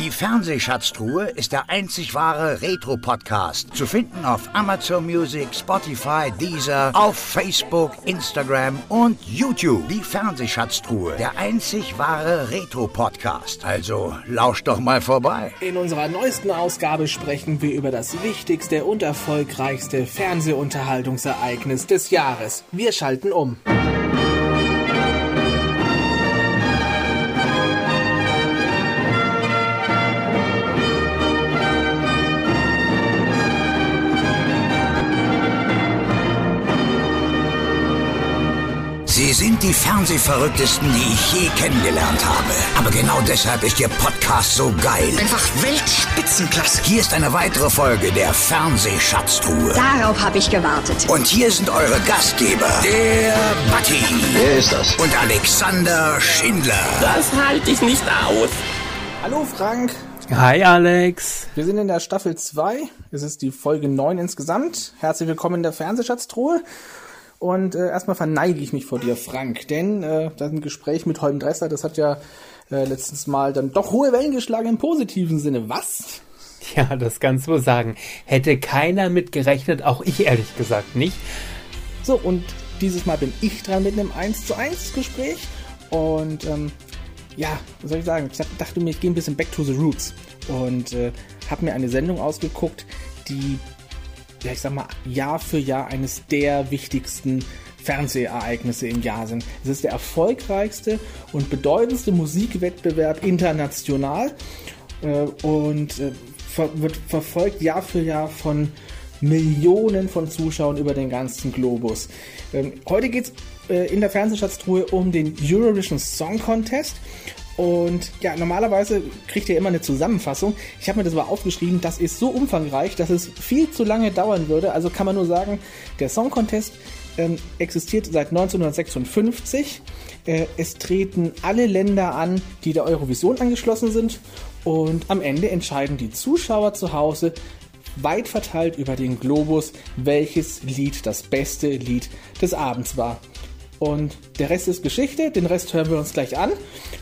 Die Fernsehschatztruhe ist der einzig wahre Retro-Podcast. Zu finden auf Amazon Music, Spotify, Deezer, auf Facebook, Instagram und YouTube. Die Fernsehschatztruhe, der einzig wahre Retro-Podcast. Also lauscht doch mal vorbei. In unserer neuesten Ausgabe sprechen wir über das wichtigste und erfolgreichste Fernsehunterhaltungsereignis des Jahres. Wir schalten um. Die Fernsehverrücktesten, die ich je kennengelernt habe. Aber genau deshalb ist Ihr Podcast so geil. Einfach Weltspitzenklasse. Hier ist eine weitere Folge der Fernsehschatztruhe. Darauf habe ich gewartet. Und hier sind eure Gastgeber, der Batti Wer ist das? und Alexander Schindler. Das halte ich nicht aus. Hallo Frank, Hi Alex. wir sind in der Staffel 2. Es ist die Folge 9 insgesamt. Herzlich willkommen in der Fernsehschatztruhe. Und äh, erstmal verneige ich mich vor dir, Frank, denn äh, das Gespräch mit Holm Dresser, das hat ja äh, letztens Mal dann doch hohe Wellen geschlagen im positiven Sinne. Was? Ja, das kannst du sagen. Hätte keiner mit gerechnet, auch ich ehrlich gesagt nicht. So, und dieses Mal bin ich dran mit einem 1 zu 1 Gespräch. Und ähm, ja, was soll ich sagen? Ich dachte mir, ich gehe ein bisschen back to the roots. Und äh, habe mir eine Sendung ausgeguckt, die, ja, ich sag mal, Jahr für Jahr eines der wichtigsten Fernsehereignisse im Jahr sind. Es ist der erfolgreichste und bedeutendste Musikwettbewerb international äh, und äh, ver wird verfolgt Jahr für Jahr von Millionen von Zuschauern über den ganzen Globus. Ähm, heute geht es äh, in der Fernsehschatztruhe um den Eurovision Song Contest. Und ja, normalerweise kriegt ihr immer eine Zusammenfassung. Ich habe mir das aber aufgeschrieben, das ist so umfangreich, dass es viel zu lange dauern würde. Also kann man nur sagen, der Song Contest ähm, existiert seit 1956. Äh, es treten alle Länder an, die der Eurovision angeschlossen sind. Und am Ende entscheiden die Zuschauer zu Hause weit verteilt über den Globus, welches Lied das beste Lied des Abends war. Und der Rest ist Geschichte, den Rest hören wir uns gleich an.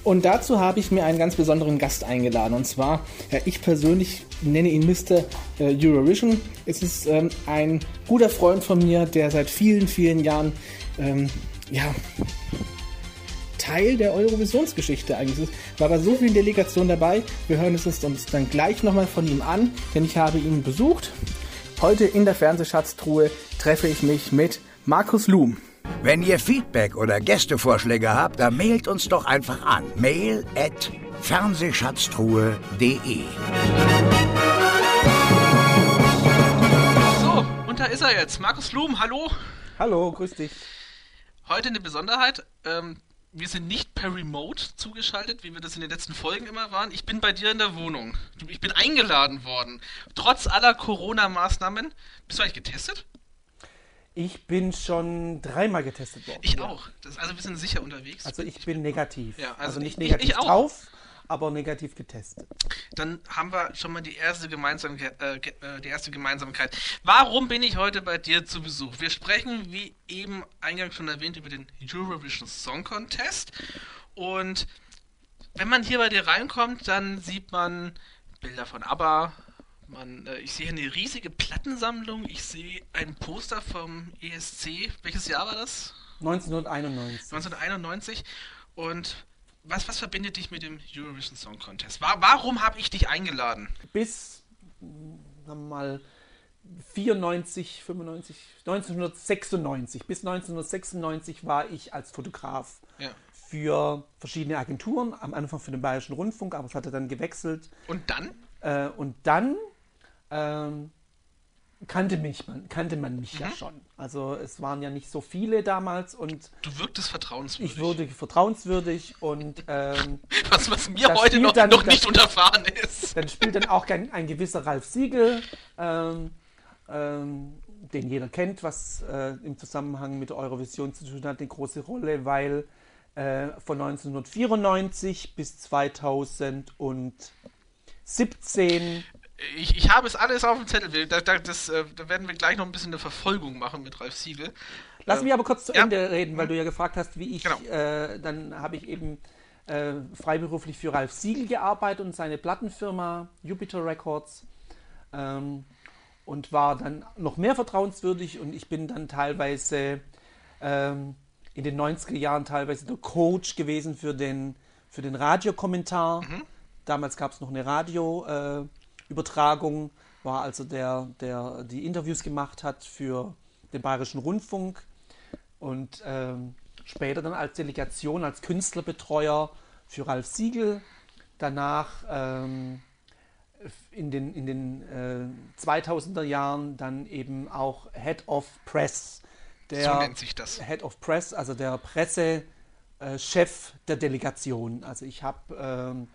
Und dazu habe ich mir einen ganz besonderen Gast eingeladen. Und zwar, ja, ich persönlich nenne ihn Mr. äh, Eurovision. Es ist ähm, ein guter Freund von mir, der seit vielen, vielen Jahren ähm, ja, Teil der Eurovisionsgeschichte eigentlich ist. War bei so vielen Delegationen dabei. Wir hören es uns dann gleich nochmal von ihm an, denn ich habe ihn besucht. Heute in der Fernsehschatztruhe treffe ich mich mit Markus Luhm. Wenn ihr Feedback oder Gästevorschläge habt, dann mailt uns doch einfach an. Mail at fernsehschatztruhe.de So, und da ist er jetzt. Markus Blum, hallo. Hallo, grüß dich. Heute eine Besonderheit. Ähm, wir sind nicht per Remote zugeschaltet, wie wir das in den letzten Folgen immer waren. Ich bin bei dir in der Wohnung. Ich bin eingeladen worden. Trotz aller Corona-Maßnahmen. Bist du eigentlich getestet? Ich bin schon dreimal getestet worden. Ich Ja. auch. Das ist also ein bisschen sicher unterwegs. Also ich bin negativ. Ja, also also, nicht ich- negativ ich auch. drauf, aber negativ getestet. Dann haben wir schon mal die erste, Gemeinsamkeit, äh, äh, die erste Gemeinsamkeit. Warum bin ich heute bei dir zu Besuch? Wir sprechen, wie eben eingangs schon erwähnt, über den Eurovision Song Contest. Und wenn man hier bei dir reinkommt, dann sieht man Bilder von ABBA. Man, äh, ich sehe eine riesige Plattensammlung. Ich sehe ein Poster vom ESC. Welches Jahr war das? 1991. 1991. Und was, was verbindet dich mit dem Eurovision Song Contest? Wa warum habe ich dich eingeladen? Bis, sagen mal, 94, 95, 1996. Bis 1996 war ich als Fotograf Ja. für verschiedene Agenturen. Am Anfang für den Bayerischen Rundfunk, aber es hatte dann gewechselt. Und dann? Äh, und dann ähm, kannte, mich, man, kannte man mich Mhm. ja schon. Also es waren ja nicht so viele damals und Du wirktest vertrauenswürdig. ich wurde vertrauenswürdig und ähm, was, was mir Das heute noch, dann- noch das- nicht unterfahren ist. dann spielt dann auch ein, ein gewisser Ralf Siegel, ähm, ähm, den jeder kennt, was äh, im Zusammenhang mit der Eurovision zu tun hat, eine große Rolle, weil äh, von 1994 bis 2017 Ich, ich habe es alles auf dem Zettel. Da, da, das, äh, da werden wir gleich noch ein bisschen eine Verfolgung machen mit Ralf Siegel. Lass Ähm, mich aber kurz zu ja. Ende reden, weil du ja gefragt hast, wie ich, Genau. äh, dann habe ich eben äh, freiberuflich für Ralf Siegel gearbeitet und seine Plattenfirma Jupiter Records. Ähm, und war dann noch mehr vertrauenswürdig und ich bin dann teilweise ähm, in den 90er Jahren teilweise der Coach gewesen für den, für den Radiokommentar. Damals gab es noch eine Radioübertragung, war also der, der die Interviews gemacht hat für den Bayerischen Rundfunk und ähm, später dann als Delegation, als Künstlerbetreuer für Ralf Siegel. Danach ähm, in den, in den äh, 2000er Jahren dann eben auch Head of Press. Der So nennt sich das. Head of Press, also der Pressechef äh, der Delegation. Also ich habe ähm,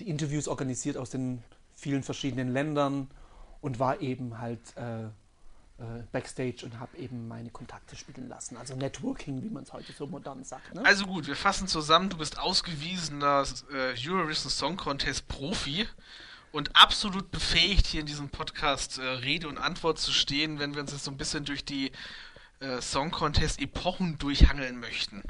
die Interviews organisiert aus den vielen verschiedenen Ländern und war eben halt äh, äh, Backstage und habe eben meine Kontakte spielen lassen. Also Networking, wie man es heute so modern sagt. Ne? Also gut, wir fassen zusammen, du bist ausgewiesener äh, Eurovision Song Contest Profi und absolut befähigt, hier in diesem Podcast äh, Rede und Antwort zu stehen, wenn wir uns jetzt so ein bisschen durch die äh, Song Contest Epochen durchhangeln möchten.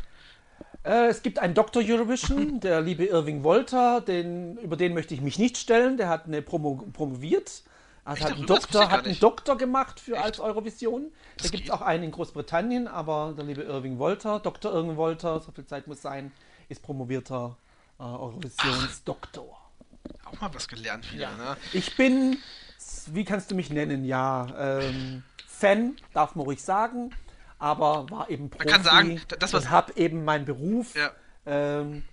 Äh, es gibt einen Dr. Eurovision, der liebe Irving Wolter, den, über den möchte ich mich nicht stellen. Der hat eine Promo, promoviert. Also Echt, hat einen, Doktor, hat einen. Doktor gemacht für Echt? als Eurovision. Da gibt es auch einen in Großbritannien, aber der liebe Irving Wolter, Dr. Irving Wolter, so viel Zeit muss sein, ist promovierter äh, Eurovisionsdoktor. Auch mal was gelernt wieder, ne? Ich bin, wie kannst du mich nennen? Ja, ähm, Fan, darf man ruhig sagen, aber war eben Profi kann sagen, das, was- und habe eben meinen Beruf Ja. ähm,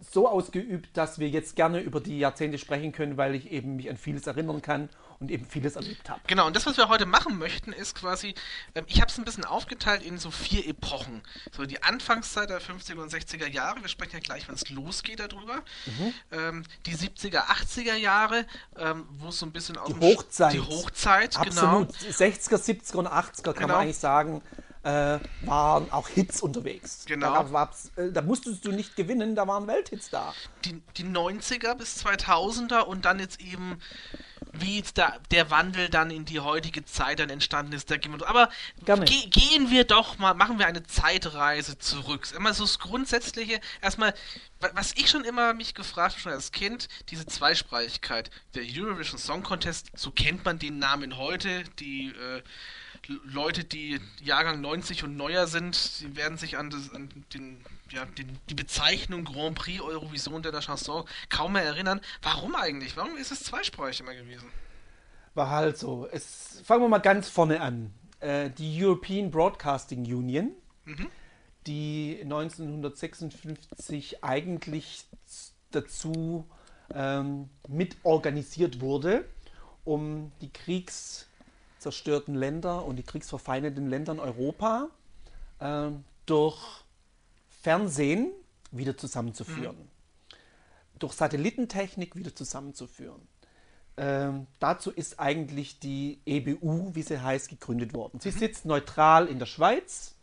so ausgeübt, dass wir jetzt gerne über die Jahrzehnte sprechen können, weil ich eben mich an vieles erinnern kann und eben vieles erlebt habe. Genau, und das, was wir heute machen möchten, ist quasi, ähm, ich habe es ein bisschen aufgeteilt in so vier Epochen. So die Anfangszeit der 50er und 60er Jahre, wir sprechen ja gleich, wenn es losgeht darüber. Mhm. Ähm, die 70er, 80er Jahre, ähm, wo es so ein bisschen auf Die Hochzeit. Die Hochzeit, Absolut. genau. 60er, 70er und 80er kann Genau. man eigentlich sagen, äh, waren auch Hits unterwegs. Genau. Da, äh, da musstest du nicht gewinnen, da waren Welthits da. Die, die 90er bis 2000er und dann jetzt eben wie da, der Wandel dann in die heutige Zeit dann entstanden ist. Da gehen wir, aber ge gehen wir doch mal, machen wir eine Zeitreise zurück. Immer so das Grundsätzliche, erstmal, wa- was ich schon immer mich gefragt habe, schon als Kind, diese Zweisprachigkeit. Der Eurovision Song Contest, so kennt man den Namen heute, die äh, Leute, die Jahrgang 90 und neuer sind, die werden sich an, das, an den, ja, den, die Bezeichnung Grand Prix Eurovision de la Chanson kaum mehr erinnern. Warum eigentlich? Warum ist es zweisprachig immer gewesen? War halt so. Es, fangen wir mal ganz vorne an. Äh, die European Broadcasting Union, die 1956 eigentlich dazu ähm, mitorganisiert wurde, um die kriegszerstörten Länder und die kriegsverfeindeten Länder in Europa ähm, durch Fernsehen wieder zusammenzuführen. Durch Satellitentechnik wieder zusammenzuführen. Ähm, dazu ist eigentlich die EBU, wie sie heißt, gegründet worden. Sie sitzt neutral in der Schweiz,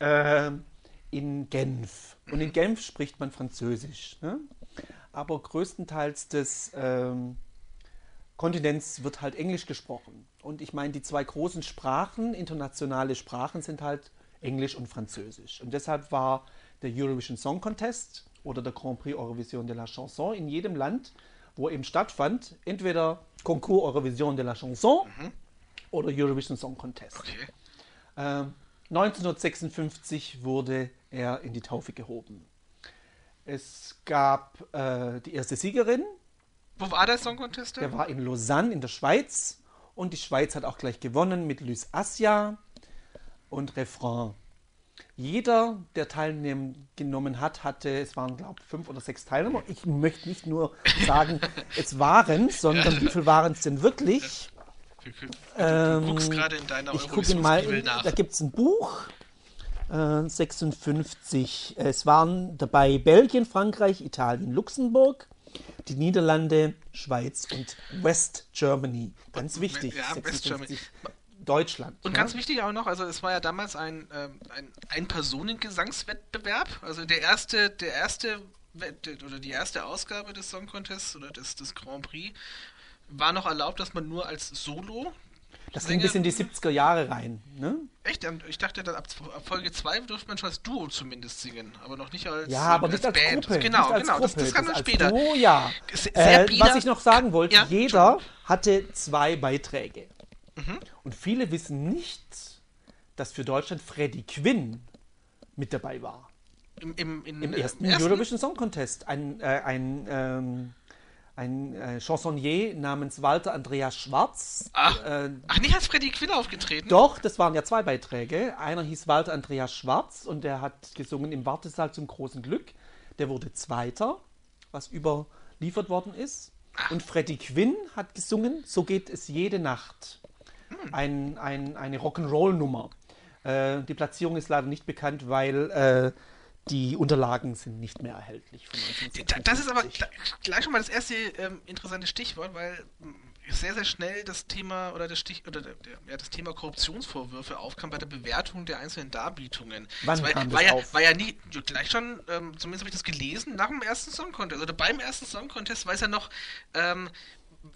ähm, in Genf. Und in Genf spricht man Französisch. Ne? Aber größtenteils des ähm, Kontinents wird halt Englisch gesprochen. Und ich meine, die zwei großen Sprachen, internationale Sprachen, sind halt Englisch und Französisch. Und deshalb war der Eurovision Song Contest oder der Grand Prix Eurovision de la Chanson in jedem Land, wo eben stattfand, entweder Concours Eurovision de la Chanson oder Eurovision Song Contest. Okay. Ähm, 1956 wurde er in die Taufe gehoben. Es gab äh, die erste Siegerin, Wo war der Song Contest der war in Lausanne in der Schweiz und die Schweiz hat auch gleich gewonnen mit Luis Assia und Refrain. Jeder, der teilgenommen hat, hatte, es waren glaube ich fünf oder sechs Teilnehmer. Ich möchte nicht nur sagen, es waren, sondern wie viel waren es denn wirklich? Du, du, du Ähm, guckst gerade in deiner Ich gucke mal, in, nach. da gibt es ein Buch, äh, 56. Es waren dabei Belgien, Frankreich, Italien, Luxemburg, die Niederlande, Schweiz und West Germany. Ganz wichtig. Ja, West 56. Deutschland. Und ja. ganz wichtig auch noch, also es war ja damals ein, ähm, ein Ein-Personen-Gesangswettbewerb. Also der erste, der erste oder die erste Ausgabe des Song Contests oder des, des Grand Prix war noch erlaubt, dass man nur als Solo Das ging bis in die 70er Jahre rein. Ne? Echt? Ich dachte, dann ab Folge 2 dürfte man schon als Duo zumindest singen, aber noch nicht als Ja, aber äh, nicht als Band. Gruppe. Genau, als genau. Das, Gruppe. das kam dann als später. Duo, ja. Äh, was ich noch sagen wollte, Ja, jeder hatte zwei Beiträge. Mhm. Und viele wissen nicht, dass für Deutschland Freddie Quinn mit dabei war. Im, im, in, Im äh, ersten Eurovision Song Contest. Ein, äh, ein, ähm, ein äh, Chansonnier namens Walter Andreas Schwarz. Ach, Äh, ach, nicht als Freddy Quinn aufgetreten? doch, das waren ja zwei Beiträge. Einer hieß Walter Andreas Schwarz und der hat gesungen im Wartesaal zum großen Glück. Der wurde Zweiter, was überliefert worden ist. Und Freddie Quinn hat gesungen, so geht es jede Nacht. Ein, ein, eine Rock'n'Roll-Nummer. Äh, die Platzierung ist leider nicht bekannt, weil äh, die Unterlagen sind nicht mehr erhältlich. Von Da- 1956. Das ist aber gl- gleich schon mal das erste ähm, interessante Stichwort, weil mh, sehr, sehr schnell das Thema oder das Stich oder der, ja, das Thema Korruptionsvorwürfe aufkam bei der Bewertung der einzelnen Darbietungen. Wann war, kam war, das ja, auf? war ja nie, ja, gleich schon, ähm, zumindest habe ich das gelesen, nach dem ersten Song Contest oder beim ersten Song Contest, weil es ja noch ähm,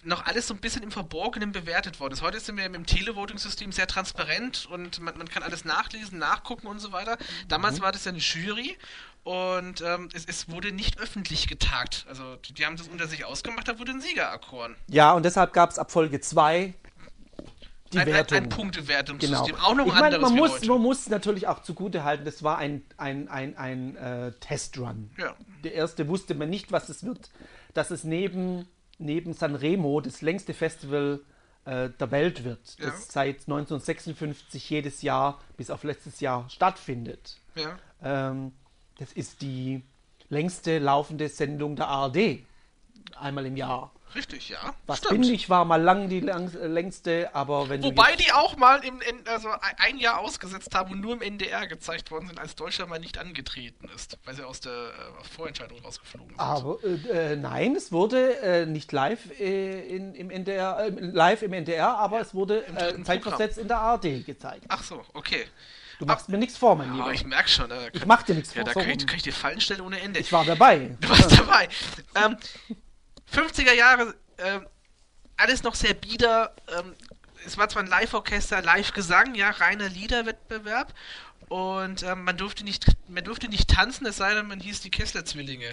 noch alles so ein bisschen im Verborgenen bewertet worden ist. Heute sind wir mit dem Televoting-System sehr transparent und man, man kann alles nachlesen, nachgucken und so weiter. Damals Mhm. war das ja eine Jury und ähm, es, es wurde nicht öffentlich getagt. Also die, die haben das unter sich ausgemacht, da wurde ein Sieger erkoren. Ja, und deshalb gab es ab Folge 2 die Ein, ein, Wertung. ein Punktewertungssystem. Genau. Auch noch ich ein meine, anderes man muss, heute. man muss natürlich auch zugute halten, das war ein, ein, ein, ein äh, Testrun. Ja. Der erste wusste man nicht, was es wird. Dass es neben, neben Sanremo das längste Festival äh, der Welt wird, Ja. das seit 1956 jedes Jahr bis auf letztes Jahr stattfindet. Ja. Ähm, das ist die längste laufende Sendung der ARD. Einmal im Jahr. Richtig, ja. Was Stimmt. bin ich, war mal lang die lang, äh, längste, aber wenn Wobei die auch mal im, also ein- Jahr ausgesetzt haben und nur im NDR gezeigt worden sind, als Deutschland mal nicht angetreten ist, weil sie aus der äh, Vorentscheidung rausgeflogen sind. Aber äh, äh, nein, es wurde äh, nicht live äh, in, im NDR, live im NDR, aber es wurde zeitversetzt in der ARD gezeigt. Ach so, okay. Du machst mir nichts vor, mein Oh, Lieber. ich merke schon. Da Ich mach dir nichts Ja, vor, da so kann ich, kann ich dir Fallen stellen ohne Ende. Ich war dabei. Du warst dabei. Ähm, 50er Jahre, ähm, alles noch sehr bieder. Ähm, es war zwar ein Live-Orchester, Live-Gesang, ja, reiner Liederwettbewerb. Und ähm, man durfte nicht, man durfte nicht tanzen, es sei denn, man hieß die Kessler-Zwillinge.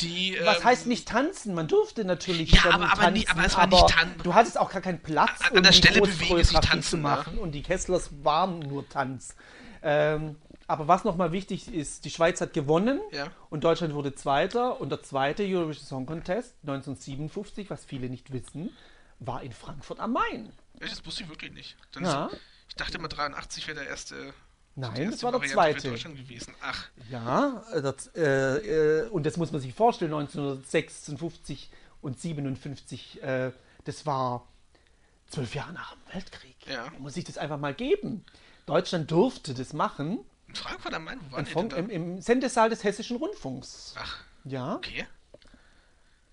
Die, Was ähm, heißt nicht tanzen? Man durfte natürlich Ja, aber- aber tanzen, nie- aber es war nicht aber tan- du hattest auch gar keinen Platz, An- an um der Stelle bewegen sich tanzen, zu machen. Und die Kesslers waren nur Tanz. Ähm, aber was nochmal wichtig ist, die Schweiz hat gewonnen Ja. und Deutschland wurde Zweiter. Und der zweite Eurovision Song Contest 1957, was viele nicht wissen, war in Frankfurt am Main. Echt, Das wusste ich wirklich nicht. Ja. ist, ich dachte immer 83 wäre der erste. Nein, das war der Variante zweite. Deutschland gewesen. Ach, Ja, äh, das, äh, äh, und das muss man sich vorstellen, 1956 und 57, äh, das war zwölf Jahre nach dem Weltkrieg. Ja. Man muss sich das einfach mal geben. Deutschland durfte das machen Frankfurt am Main, wo waren Funk, denn im, im Sendesaal des Hessischen Rundfunks. Ach, Ja, okay.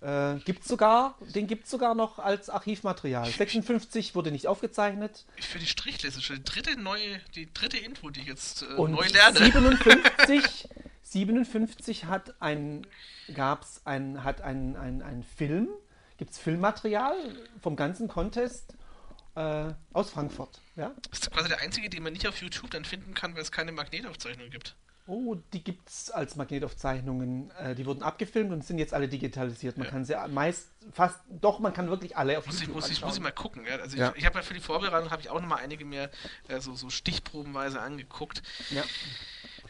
äh, gibt's sogar, den gibt es sogar noch als Archivmaterial. 56 wurde nicht aufgezeichnet Ich für die Strichliste schon die dritte neue, die dritte Info, die ich jetzt äh, neu lerne. 57, 57 hat ein, gab's ein, hat ein, ein, ein Film, gibt es Filmmaterial vom ganzen Contest äh, aus Frankfurt. Ja? Das ist quasi der einzige, den man nicht auf YouTube dann finden kann, weil es keine Magnetaufzeichnung gibt. Oh, die gibt es als Magnetaufzeichnungen. Äh, die wurden abgefilmt und sind jetzt alle digitalisiert. Man Ja. kann sie meist, fast, doch, man kann wirklich alle auf Muss ich, YouTube muss, ich, anschauen. muss ich mal gucken. Ja? Also Ja. ich, ich habe ja für die Vorbereitung habe ich auch noch mal einige mehr äh, so, so stichprobenweise angeguckt. Ja.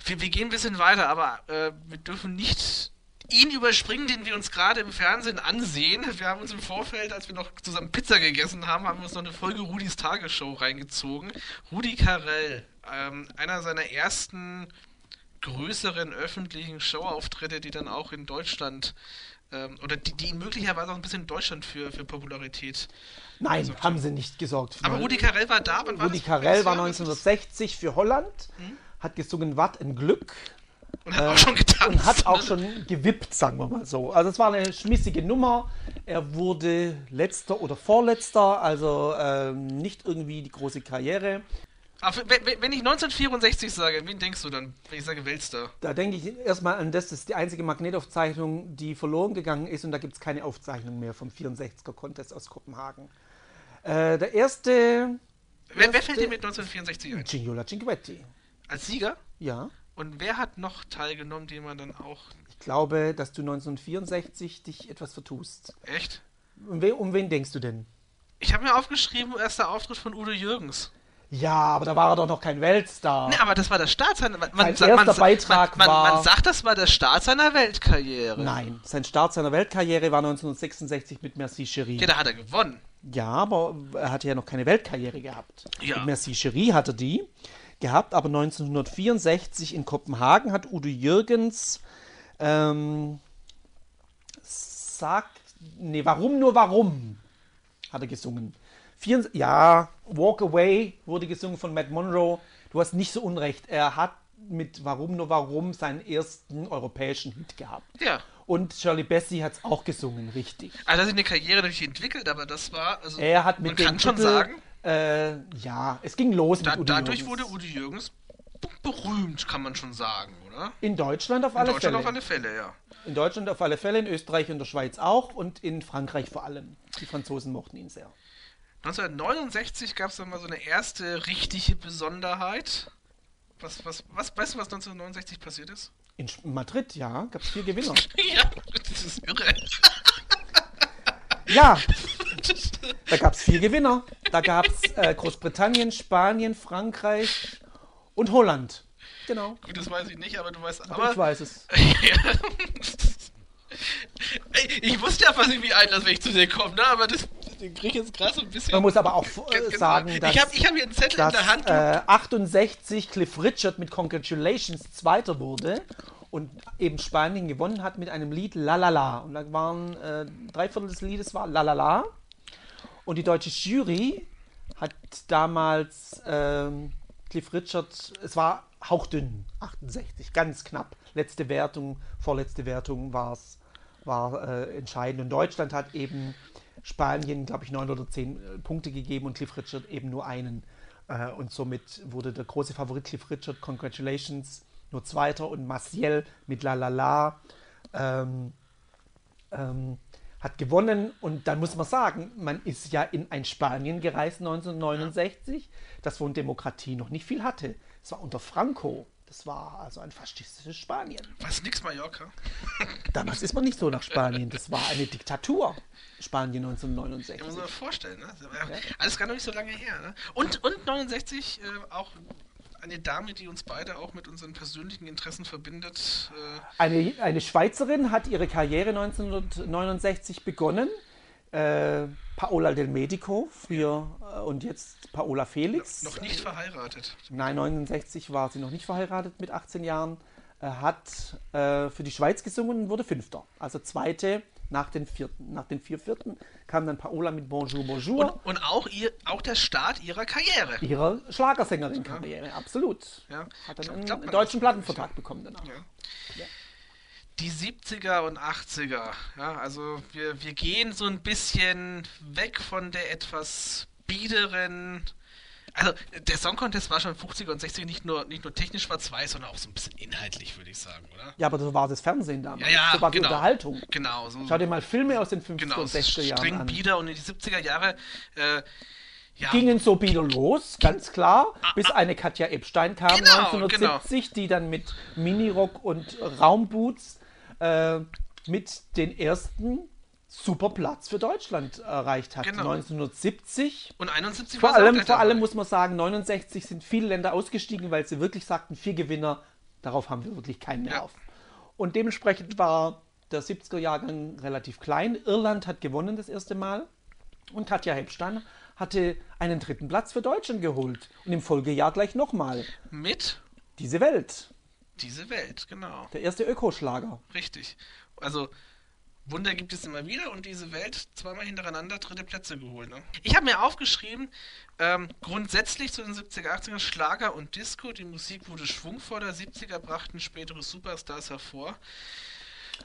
Wir, wir gehen ein bisschen weiter, aber äh, wir dürfen nicht ihn überspringen, den wir uns gerade im Fernsehen ansehen. Wir haben uns im Vorfeld, als wir noch zusammen Pizza gegessen haben, haben wir uns noch eine Folge Rudis Tagesshow reingezogen. Rudi Carell, ähm, einer seiner ersten größeren öffentlichen Showauftritte, die dann auch in Deutschland ähm, oder die, die ihn möglicherweise auch ein bisschen in Deutschland für, für Popularität. Nein, haben sie nicht gesorgt. für. Aber Rudi Carell war da. Wann war Rudi? Carell war Welches Jahr? 1960 für Holland, Mhm. hat gesungen Watt ein Glück. Und hat auch schon getanzt. und hat auch ne? schon gewippt, sagen wir mal so. Also es war eine schmissige Nummer. Er wurde letzter oder vorletzter, also ähm, nicht irgendwie die große Karriere. Aber wenn, ich 1964 sage, wen denkst du dann, wenn ich sage Weltstar? Da denke ich erstmal an das, das ist die einzige Magnetaufzeichnung, die verloren gegangen ist und da gibt es keine Aufzeichnung mehr vom 64er Contest aus Kopenhagen. Äh, der erste Wer, wer fällt dir mit 1964 ein? Gignola Cinquetti. Als Sieger? Ja. Und wer hat noch teilgenommen, den man dann auch. Ich glaube, dass du 1964 dich etwas vertust. Echt? Um, we um wen denkst du denn? Ich habe mir aufgeschrieben, erster Auftritt von Udo Jürgens. Ja, aber da war er doch noch kein Weltstar. Ne, aber das war der Start seiner. Man, Sein erster man, Beitrag man, war- man sagt, das war der Start seiner Weltkarriere. Nein, sein Start seiner Weltkarriere war 1966 mit Merci Cherie. Ja, da hat er gewonnen. Ja, aber er hatte ja noch keine Weltkarriere gehabt. Ja. Mit Merci Cherie hatte die gehabt, aber 1964 in Kopenhagen hat Udo Jürgens ähm, sagt, nee, warum nur warum hat er gesungen. Vier, ja, Walk Away wurde gesungen von Matt Monroe. Du hast nicht so unrecht. Er hat mit Warum nur warum seinen ersten europäischen Hit gehabt. Ja. Und Shirley Bassey hat es auch gesungen, richtig. Also, hat sich eine Karriere natürlich entwickelt, aber das war. Also, Er hat mit man kann schon Titel, sagen, Äh, ja, es ging los da, mit Udo dadurch Jürgens. wurde Udo Jürgens berühmt, kann man schon sagen, oder? In Deutschland auf In alle Deutschland Fälle. auf alle Fälle, ja. In Deutschland auf alle Fälle, in Österreich und der Schweiz auch und in Frankreich vor allem. Die Franzosen mochten ihn sehr. 1969 gab es dann mal so eine erste richtige Besonderheit. Was, was, was, weißt du, was 1969 passiert ist? In Madrid, ja, gab es vier Gewinner. ja, das ist irre. Ja, da gab es vier Gewinner. Da gab es äh, Großbritannien, Spanien, Frankreich und Holland. Genau, Gut, das weiß ich nicht, aber du weißt. aber, Aber ich weiß es. Ey, ich wusste ja, was ich mich einlasse, wenn ich zu dir komme, ne? aber das den krieg ich jetzt so ein bisschen. Man muss aber auch äh, Genau. sagen, dass, ich habe ich hab hier einen Zettel in dass der Hand. äh, 68 Cliff Richard mit Congratulations Zweiter wurde und eben Spanien gewonnen hat mit einem Lied La La La. Und da waren äh, drei Viertel des Liedes war La La La. Und die deutsche Jury hat damals ähm, Cliff Richard, es war hauchdünn, 68, ganz knapp. Letzte Wertung, vorletzte Wertung war's, war äh, entscheidend. Und Deutschland hat eben Spanien, glaube ich, neun oder zehn äh, Punkte gegeben und Cliff Richard eben nur einen. Äh, und somit wurde der große Favorit Cliff Richard, Congratulations, nur Zweiter und Maciel mit La La La. Ähm, ähm, hat gewonnen und dann muss man sagen, man ist ja in ein Spanien gereist 1969, das von Demokratie noch nicht viel hatte. Es war unter Franco. Das war also ein faschistisches Spanien. Was nix Mallorca? Damals ist man nicht so nach Spanien. Das war eine Diktatur. Spanien Ja, muss 1969. man sich vorstellen, ne? Alles gar noch nicht so lange her, ne? Und, und 69 äh, auch eine Dame, die uns beide auch mit unseren persönlichen Interessen verbindet. Äh, Eine, eine Schweizerin hat ihre Karriere 1969 begonnen. Äh, Paola Del Medico, früher äh, und jetzt Paola Felix. noch nicht verheiratet. Nein, 69 war sie noch nicht verheiratet mit 18 Jahren. Er hat äh, für die Schweiz gesungen und wurde Fünfter. Also Zweite nach den Vierten. Nach den vier Vierten kam dann Paola mit Bonjour, Bonjour. Und, und auch, ihr, auch der Start ihrer Karriere. ihrer Schlagersängerin-Karriere, absolut. Ja. Hat dann einen man deutschen. Plattenvertrag bekommen danach. Ja. Die 70er und 80er. Ja, also wir, wir gehen so ein bisschen weg von der etwas biederen. Also der Song Contest war schon 50er und 60er nicht nur, nicht nur technisch schwarz-weiß, sondern auch so ein bisschen inhaltlich, würde ich sagen, oder? Ja, aber so war das Fernsehen damals. Ja, ja, so war die genau. Unterhaltung. Genau, so, Schau dir mal Filme aus den 50er genau, und 60er Jahren streng an. bieder und in die 70er Jahre äh, ja, Gingen so bieder los, ganz klar, bis eine Katja Epstein kam Ah, Genau, 1970, die dann mit Minirock und Raumboots äh, mit den ersten Superplatz für Deutschland erreicht hat. Genau. 1970 und 71 Vor allem, vor allem muss man sagen, 69 sind viele Länder ausgestiegen, weil sie wirklich sagten, vier Gewinner, darauf haben wir wirklich keinen Ja. Nerv. Und dementsprechend war der 70er-Jahrgang relativ klein. Irland hat gewonnen das erste Mal und Katja Hepstein hatte einen dritten Platz für Deutschland geholt. Und im Folgejahr gleich nochmal. mit Diese Welt, diese Welt, genau. der erste Ökoschlager. Richtig. Also, Wunder gibt es immer wieder und diese Welt zweimal hintereinander dritte Plätze geholt. Ne? Ich habe mir aufgeschrieben, ähm, grundsätzlich zu den 70er, 80er Schlager und Disco, die Musik wurde schwungvoller, 70er brachten spätere Superstars hervor.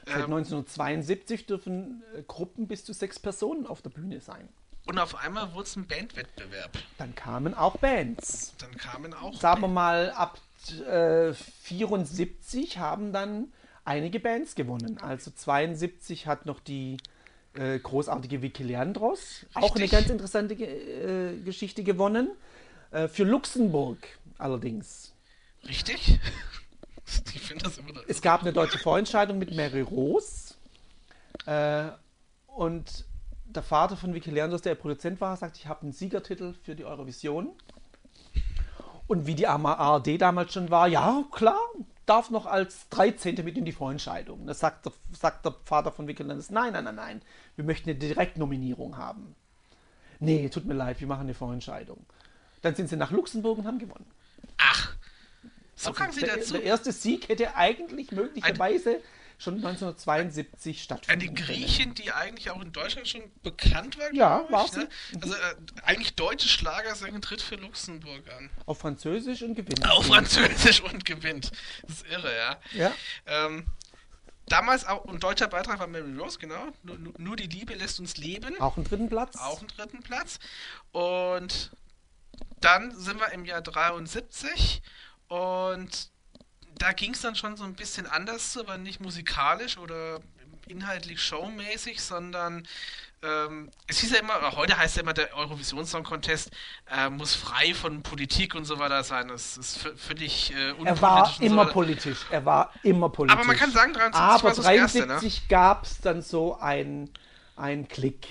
Seit 1972 dürfen äh, Gruppen bis zu sechs Personen auf der Bühne sein. Und auf einmal wurde es ein Bandwettbewerb. Dann kamen auch Bands. Dann kamen auch. sagen wir mal, ab äh, 74 haben dann einige Bands gewonnen. Also 72 hat noch die äh, großartige Vicky Leandros. Auch eine Richtig. ganz interessante äh, Geschichte gewonnen. Äh, für Luxemburg allerdings. Richtig? Ich finde das immer. Es gab eine deutsche Vorentscheidung mit Mary Rose. Äh, und der Vater von Vicky Leandros, der Produzent war, sagt, ich habe einen Siegertitel für die Eurovision. Und wie die ARD damals schon war, ja, klar, darf noch als 13. mit in die Vorentscheidung. Das sagt der, sagt der Vater von Vicky Leandros, nein, nein, nein, nein, wir möchten eine Direktnominierung haben. Nee, tut mir leid, wir machen eine Vorentscheidung. Dann sind sie nach Luxemburg und haben gewonnen. Ach, so kam sie der, dazu. der erste Sieg hätte eigentlich möglicherweise schon 1972 stattfinden Eine. Griechin, die eigentlich auch in Deutschland schon bekannt war, Ja, war ich, sie. ne? Also äh, eigentlich deutsche Schlagersängerin tritt für Luxemburg an. Auf Französisch und gewinnt. Auf Französisch und gewinnt. Das ist irre, ja. Ja. Ähm, damals auch ein deutscher Beitrag war Mary Rose, genau. Nur, nur- nur die Liebe lässt uns leben. Auch einen dritten Platz. Auch einen dritten Platz. Und dann sind wir im Jahr 73 und da ging es dann schon so ein bisschen anders zu, aber nicht musikalisch oder inhaltlich showmäßig, sondern ähm, es hieß ja immer, heute heißt ja immer, der Eurovision Song Contest äh, muss frei von Politik und so weiter sein. Das ist völlig äh, unpolitisch. Er war so immer weiter. politisch. Er war immer politisch. Aber man kann sagen, 73 Aber war so ne? 73 gab es dann so ein, ein Klick.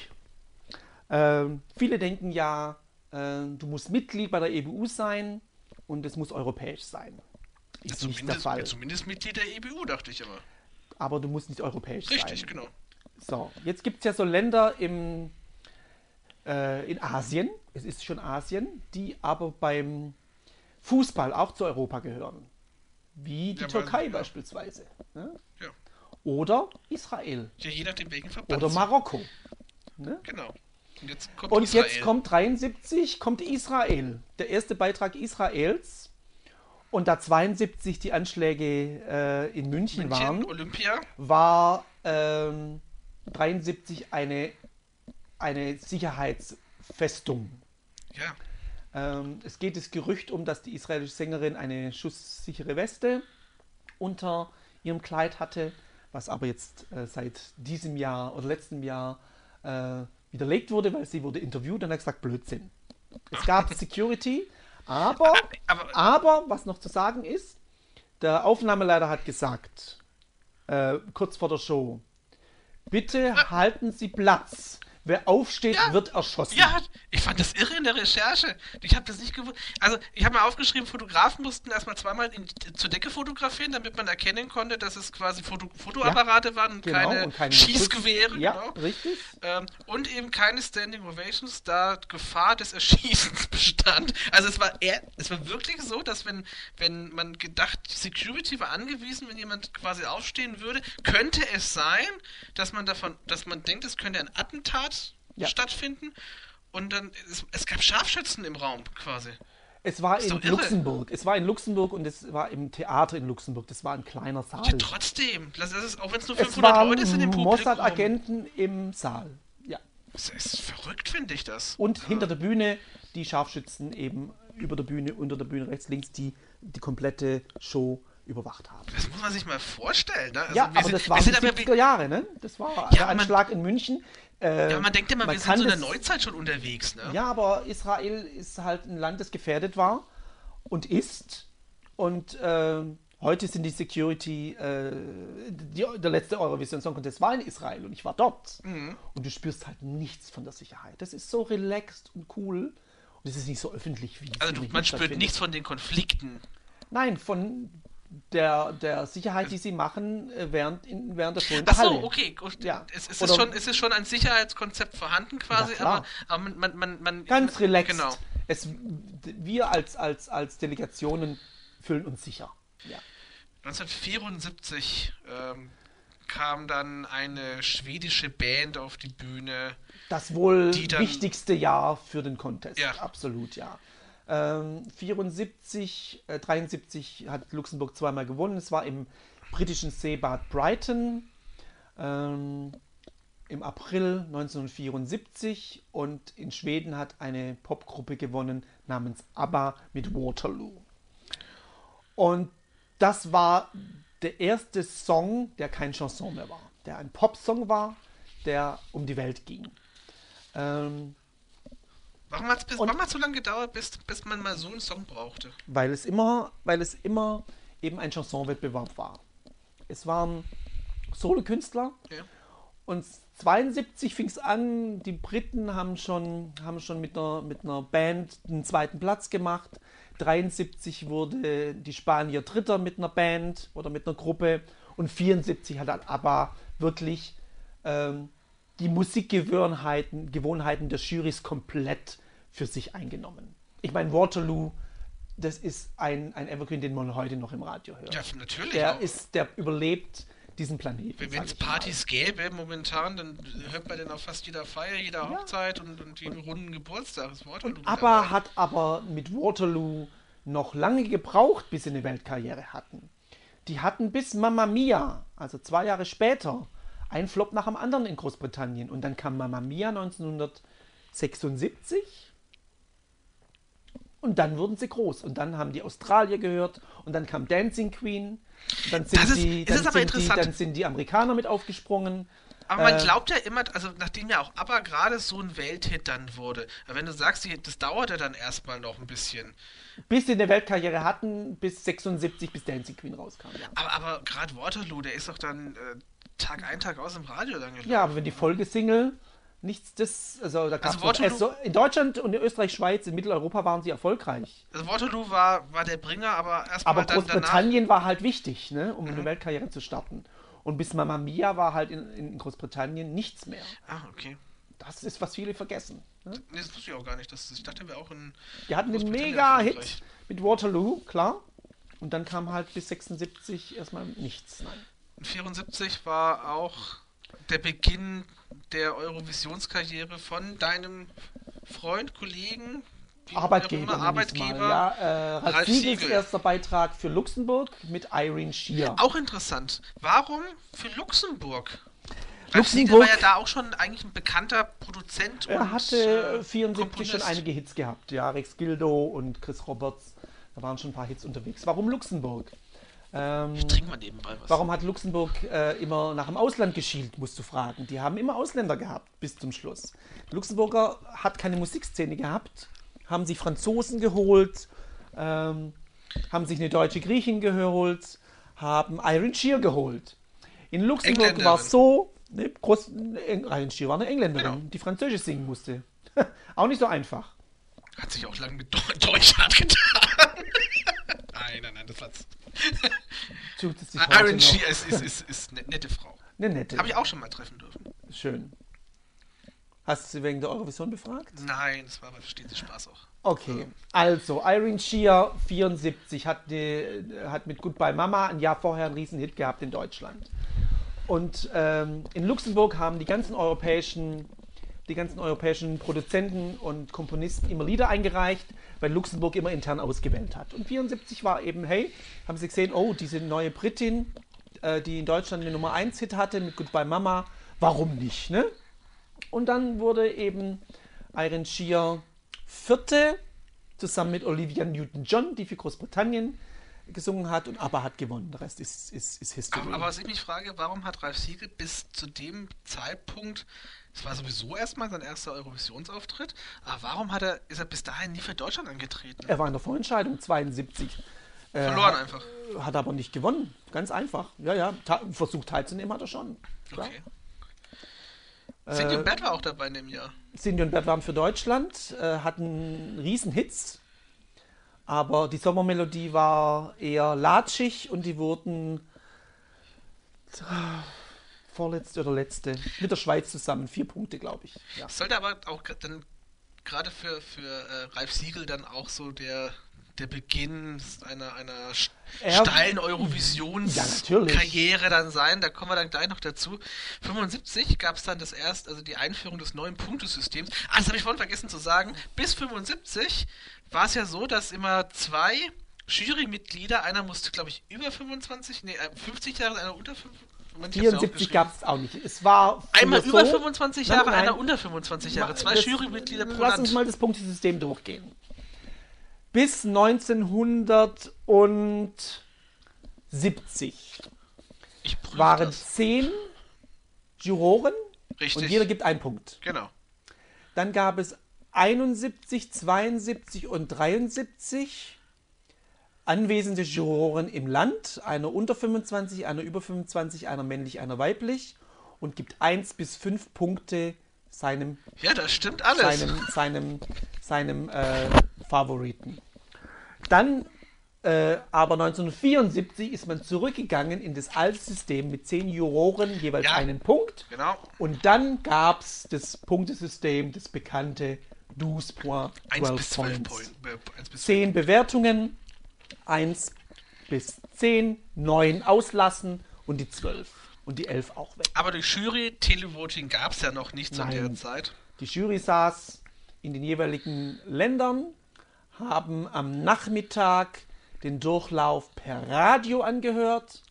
Ähm, viele denken ja, äh, du musst Mitglied bei der EBU sein und es muss europäisch sein. Ist nicht der Zumindest, Fall. ja, zumindest Mitglied der EBU, dachte ich immer. Aber du musst nicht europäisch Richtig, sein. genau. So, jetzt gibt es ja so Länder im, äh, in Asien, es ist schon Asien, die aber beim Fußball auch zu Europa gehören. Wie die Ja, Türkei weil- ja. beispielsweise. Ne? Ja. Oder Israel. Ja, je nachdem, welchen Verband. Oder Marokko. Ne? Genau. Und jetzt kommt Und jetzt kommt 73, kommt Israel. Der erste Beitrag Israels. Und da 72 die Anschläge äh, in München, München, waren, Olympia. war ähm, 73 eine, eine Sicherheitsfestung. Ja. Ähm, es geht das Gerücht um, dass die israelische Sängerin eine schusssichere Weste unter ihrem Kleid hatte, was aber jetzt äh, seit diesem Jahr oder letztem Jahr äh, widerlegt wurde, weil sie wurde interviewt und hat gesagt, Blödsinn. Es gab Security, aber, Aber- aber was noch zu sagen ist, der Aufnahmeleiter hat gesagt, äh, kurz vor der Show, bitte halten Sie Platz. Wer aufsteht, Ja. wird erschossen. Ja, ich fand das irre in der Recherche. Ich habe das nicht gewusst. Also, ich habe mir aufgeschrieben, Fotografen mussten erstmal zweimal in, zur Decke fotografieren, damit man erkennen konnte, dass es quasi Foto, Fotoapparate waren und, Genau, keine und keine Schießgewehre. Ja, genau. richtig. Ähm, und eben keine Standing Ovations, da Gefahr des Erschießens bestand. Also es war eher, es war wirklich so, dass wenn, wenn man gedacht, die Security war angewiesen, wenn jemand quasi aufstehen würde, könnte es sein, dass man davon, dass man denkt, es könnte ein Attentat Ja. stattfinden. Und dann, es, es gab Scharfschützen im Raum quasi. Es war in. Luxemburg. Es war in Luxemburg und es war im Theater in Luxemburg. Das war ein kleiner Saal. Ja, trotzdem. Das ist, auch wenn es nur es 500 waren Leute sind im Publikum. Mossad-Agenten im Saal. Ja. Das ist verrückt, finde ich das. Und hinter der Bühne die Scharfschützen eben über der Bühne, unter der Bühne rechts, links, die die komplette Show überwacht haben. Das muss man sich mal vorstellen. Ne? Also ja, aber sind- das waren die sind aber wie- 70er Jahre, ne? Das war Ja, der Anschlag in München. Äh, Ja, man denkt immer, man wir sind so in der Neuzeit schon unterwegs, ne? Ja, aber Israel ist halt ein Land, das gefährdet war und ist. Und äh, heute sind die Security, äh, die, der letzte Eurovision Song Contest war in Israel und ich war dort. Mhm. Und du spürst halt nichts von der Sicherheit. Das ist so relaxed und cool. Und es ist nicht so öffentlich wie Also du, man spürt nichts von den Konflikten. Nein, von der, der Sicherheit, die sie machen äh, während, in, während der Show in der Ach so, Halle. okay. gut. Ja. Es, es, Oder- ist schon, es ist schon ein Sicherheitskonzept vorhanden quasi, aber, aber man, man, man, Ganz relaxed. Genau. Es, wir als, als, als Delegationen fühlen uns sicher. Ja. 1974 ähm, kam dann eine schwedische Band auf die Bühne. Das wohl dann- wichtigste Jahr für den Contest. Ja. Absolut, ja. Ähm, 74, äh, 73 hat Luxemburg zweimal gewonnen. Es war im britischen Seebad Brighton ähm, im April 1974 und in Schweden hat eine Popgruppe gewonnen namens ABBA mit Waterloo. Und das war der erste Song, der kein Chanson mehr war, der ein Popsong war, der um die Welt ging. Ähm, Warum hat es Und- warum hat's so lange gedauert, bis, bis man mal so einen Song brauchte? weil es immer, weil es immer eben ein Chansonwettbewerb war. Es waren Solokünstler Ja. und 72 fing es an, die Briten haben schon, haben schon mit, einer, mit einer Band den zweiten Platz gemacht. 73 wurde die Spanier Dritter mit einer Band oder mit einer Gruppe und 74 hat dann ABBA wirklich ähm, die Musikgewohnheiten Gewohnheiten der Jurys komplett für sich eingenommen. Ich meine, Waterloo, das ist ein, ein Evergreen, den man heute noch im Radio hört. Ja, natürlich. der auch. ist, der überlebt diesen Planeten. Wenn es. Partys gäbe momentan, dann hört man den auf fast jeder Feier, jeder Hochzeit und, und jedem runden Geburtstag. Das Waterloo mit ABBA dabei. hat aber mit Waterloo noch lange gebraucht, bis sie eine Weltkarriere hatten. Die hatten bis Mamma Mia, also zwei Jahre später, einen Flop nach dem anderen in Großbritannien. Und dann kam Mamma Mia 1976 und dann wurden sie groß. Und dann haben die Australier gehört und dann kam Dancing Queen. Dann sind, Das ist- die, dann, aber sind die, dann sind die Amerikaner mit aufgesprungen. Aber man Äh, glaubt ja immer, also nachdem ja auch ABBA gerade so ein Welthit dann wurde, aber wenn du sagst, das dauerte dann erstmal noch ein bisschen. Bis sie eine Weltkarriere hatten, bis 76, bis Dancing Queen rauskam. Ja. Aber, aber gerade Waterloo, der ist doch dann äh, Tag ein, Tag aus im Radio dann gelaufen. Ja, aber wenn die Folgesingle nichts das, also da gab's Also also in Deutschland und in Österreich, Schweiz, in Mitteleuropa waren sie erfolgreich. Also Waterloo war, war der Bringer, aber erstmal Aber dann danach. Großbritannien war halt wichtig, ne, um eine Weltkarriere zu starten. Und bis Mamma Mia war halt in, in Großbritannien nichts mehr. Ah, okay. Das ist, was viele vergessen. Ne? Nee, das wusste ich auch gar nicht. Das, ich dachte, wäre auch in. Die hatten den Großbritannien Mega-Hit mit Waterloo, klar. Und dann kam halt bis 76 erstmal nichts. Nein. 74 war auch der Beginn der Eurovisionskarriere von deinem Freund, Kollegen, Arbeitgeber. immer, Arbeitgeber. Ja, äh, Ralf Ralf Siegels Siegel. erster Beitrag für Luxemburg mit Irene Shear. Auch interessant. Warum für Luxemburg? Ralf Luxemburg- Siegel war ja da auch schon eigentlich ein bekannter Produzent Er und hatte äh, 74 Komponist. schon einige Hits gehabt. Ja, Rex Gildo und Chris Roberts. Da waren schon ein paar Hits unterwegs. Warum Luxemburg? Ähm, Trink mal nebenbei was. warum hat Luxemburg äh, immer nach dem Ausland geschielt, musst du fragen. Die haben immer Ausländer gehabt bis zum Schluss. Luxemburger hat keine Musikszene gehabt, haben sich Franzosen geholt, ähm, haben sich eine deutsche Griechin geholt, haben Irene Shear geholt. In Luxemburg war es so, ne, groß, Eng- Irene Shear war eine Engländerin, Genau. die Französisch singen musste. Auch nicht so einfach. Hat sich auch lange mit Deu- Deutschland getan. nein, nein, nein, das war's. Tut es sich heute Iron. Shear ist, ist, ist, ist eine nette Frau. Eine nette. Habe ich auch schon mal treffen dürfen. Schön. Hast du sie wegen der Eurovision befragt? Nein, das war aber versteht sich Spaß auch. Okay, also Irene Shear, 74, hat, die, hat mit Goodbye Mama ein Jahr vorher einen Riesenhit gehabt in Deutschland. Und ähm, in Luxemburg haben die ganzen europäischen, die ganzen europäischen Produzenten und Komponisten immer Lieder eingereicht, weil Luxemburg immer intern ausgewählt hat. Und 74 war eben, hey, haben sie gesehen, oh, diese neue Britin, äh, die in Deutschland eine Nummer 1 Hit hatte mit Goodbye Mama, warum nicht, ne? Und dann wurde eben Irene Shear vierte, zusammen mit Olivia Newton-John, die für Großbritannien gesungen hat und ABBA hat gewonnen. Der Rest ist, ist, ist History. Aber, aber was ich mich frage, warum hat Ralf Siegel bis zu dem Zeitpunkt, es war sowieso erstmal sein erster Eurovisionsauftritt, aber warum hat er, ist er bis dahin nie für Deutschland angetreten? er war in der Vorentscheidung 72. Äh, Verloren hat, einfach. Hat aber nicht gewonnen. Ganz einfach. Ja, ja. Versucht teilzunehmen hat er schon. Klar. Okay. Cindy und Bert war auch dabei in dem Jahr. Cindy und Bert waren für Deutschland, äh, hatten riesen Hits, aber die Sommermelodie war eher latschig und die wurden äh, vorletzte oder letzte mit der Schweiz zusammen, vier Punkte, glaube ich. Ja. Sollte aber auch dann gerade für, für äh, Ralf Siegel dann auch so der, der Beginn einer, einer Er- steilen Ja. Eurovisionskarriere dann sein. Da kommen wir dann gleich noch dazu. 75 gab es dann das erst, also die Einführung des neuen Punktesystems. Ah, das habe ich vorhin vergessen zu sagen. Bis 75 war es ja so, dass immer zwei Jurymitglieder, einer musste, glaube ich, über 25, nee, äh, 50 Jahre, einer unter 25. Moment, ich hab's ja 74 aufgeschrieben. gab es auch nicht. Es war Einmal über so- 25 Nein, Jahre, nein. einer unter 25 Jahre. Zwei Das- Jurymitglieder pro Lass Land. uns mal das Punktesystem durchgehen. Bis 1970 ich prüfe waren das. zehn Juroren Richtig. Und jeder gibt einen Punkt. Genau. Dann gab es 71, 72 und 73 anwesende Juroren im Land. Einer unter 25, einer über 25, einer männlich, einer weiblich. Und gibt 1 bis 5 Punkte seinem, Ja, das stimmt alles. seinem, seinem, seinem äh, Favoriten. Dann äh, aber 1974 ist man zurückgegangen in das alte System mit 10 Juroren, jeweils Ja. einen Punkt. Genau. Und dann gab es das Punktesystem, das bekannte 12 Points, 1 12 bis 12 Points. Point. 1 bis 10 Bewertungen, 1 bis 10, 9 auslassen und die 12. Und die 11 auch weg. Aber die Jury, Televoting gab es ja noch nicht zu Nein. der Zeit. Die Jury saß in den jeweiligen Ländern, haben am Nachmittag den Durchlauf per Radio angehört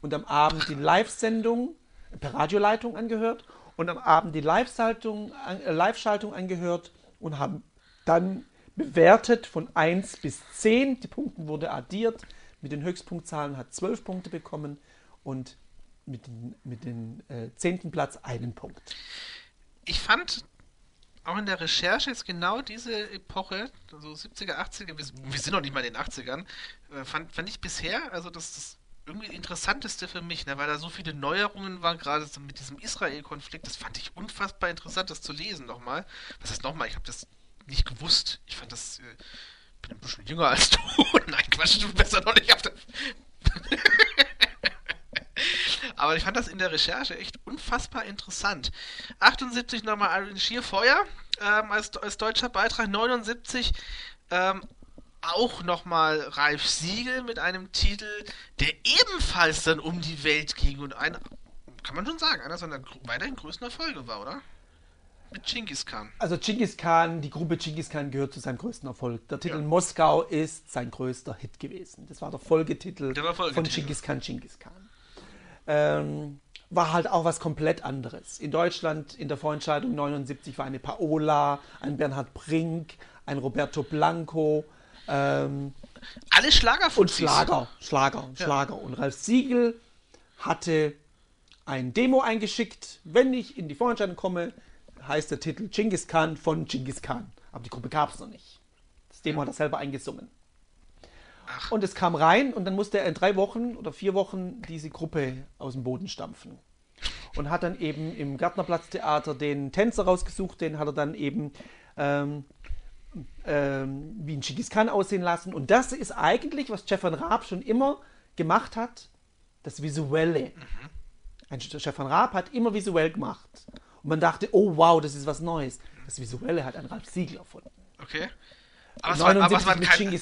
und am Abend die Live-Sendung per Radioleitung angehört und am Abend die Live-Schaltung äh, Live-Schaltung angehört und haben dann bewertet von 1 bis 10. Die Punkte wurde addiert. Mit den Höchstpunktzahlen hat 12 Punkte bekommen und mit den, mit den äh, 10. Platz einen Punkt. Ich fand auch in der Recherche jetzt genau diese Epoche, so 70er, 80er, wir, wir sind noch nicht mal in den 80ern, äh, fand, fand ich bisher, also das, das irgendwie interessanteste für mich, ne, weil da so viele Neuerungen waren, gerade so mit diesem Israel-Konflikt, das fand ich unfassbar interessant, das zu lesen nochmal. Was heißt nochmal? Ich habe das nicht gewusst. Ich fand das, äh, bin ein bisschen jünger als du. Nein, Quatsch, du besser noch nicht auf der... Aber ich fand das in der Recherche echt unfassbar interessant. 78 nochmal Iron Sheer Feuer ähm, als, als deutscher Beitrag. 79 ähm, auch nochmal Ralf Siegel mit einem Titel, der ebenfalls dann um die Welt ging und ein, kann man schon sagen, einer seiner weiterhin größten Erfolge war, oder? Mit Genghis Khan. Also Genghis Khan, die Gruppe Genghis Khan gehört zu seinem größten Erfolg. Der Titel Ja. Moskau ist sein größter Hit gewesen. Das war der Folgetitel, Der war von Folgetitel. Genghis Khan, Genghis Khan. Ähm, war halt auch was komplett anderes. In Deutschland in der Vorentscheidung 79 war eine Paola, ein Bernhard Brink, ein Roberto Blanco ähm, Alle und Schlagerfuzis. Schlager, Schlager, Schlager. Und Ralf Siegel hatte ein Demo eingeschickt. Wenn ich in die Vorentscheidung komme, heißt der Titel Genghis Khan von Genghis Khan. Aber die Gruppe gab es noch nicht. Das Demo hat er selber eingesungen. Und es kam rein und dann musste er in drei Wochen oder vier Wochen diese Gruppe aus dem Boden stampfen. Und hat dann eben im Gärtnerplatztheater den Tänzer rausgesucht, den hat er dann eben ähm, ähm, wie ein Khan aussehen lassen. Und das ist eigentlich, was Stefan Raab schon immer gemacht hat, das Visuelle. Ein Stefan Raab hat immer visuell gemacht. Und man dachte, oh wow, das ist was Neues. Das Visuelle hat ein Ralf Siegel erfunden. Okay. Aber es, war, aber, 79 es waren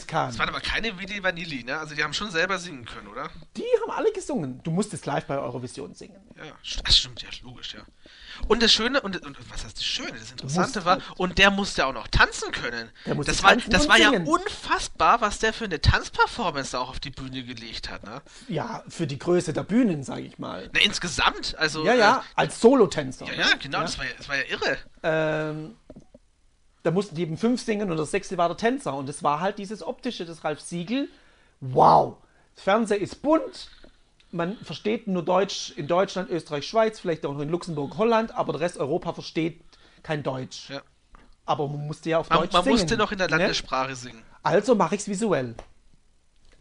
kein, es waren aber keine Willi Vanilli, ne? Also die haben schon selber singen können, oder? Die haben alle gesungen. Du musstest live bei Eurovision singen. Ja, das stimmt, ja, logisch, ja. Und das Schöne, und, und was heißt das Schöne, das Interessante war, halt- und der musste auch noch tanzen können. Der musste das war, das war ja unfassbar, was der für eine Tanzperformance da auch auf die Bühne gelegt hat, ne? Ja, für die Größe der Bühnen, sage ich mal. Na, insgesamt, also. Ja, ja, Äh, als Solotänzer. ja, ja, genau, Das, war ja, das war ja irre. ähm, da mussten die eben fünf singen und der sechste war der Tänzer. Und es war halt dieses optische des Ralf Siegel. Wow! Das Fernseher ist bunt. Man versteht nur Deutsch in Deutschland, Österreich, Schweiz, vielleicht auch noch in Luxemburg, Holland, aber der Rest Europa versteht kein Deutsch. Ja. Aber man musste ja auf Man, Deutsch man singen. musste noch in der ne? Landessprache singen. Also mache ich es visuell.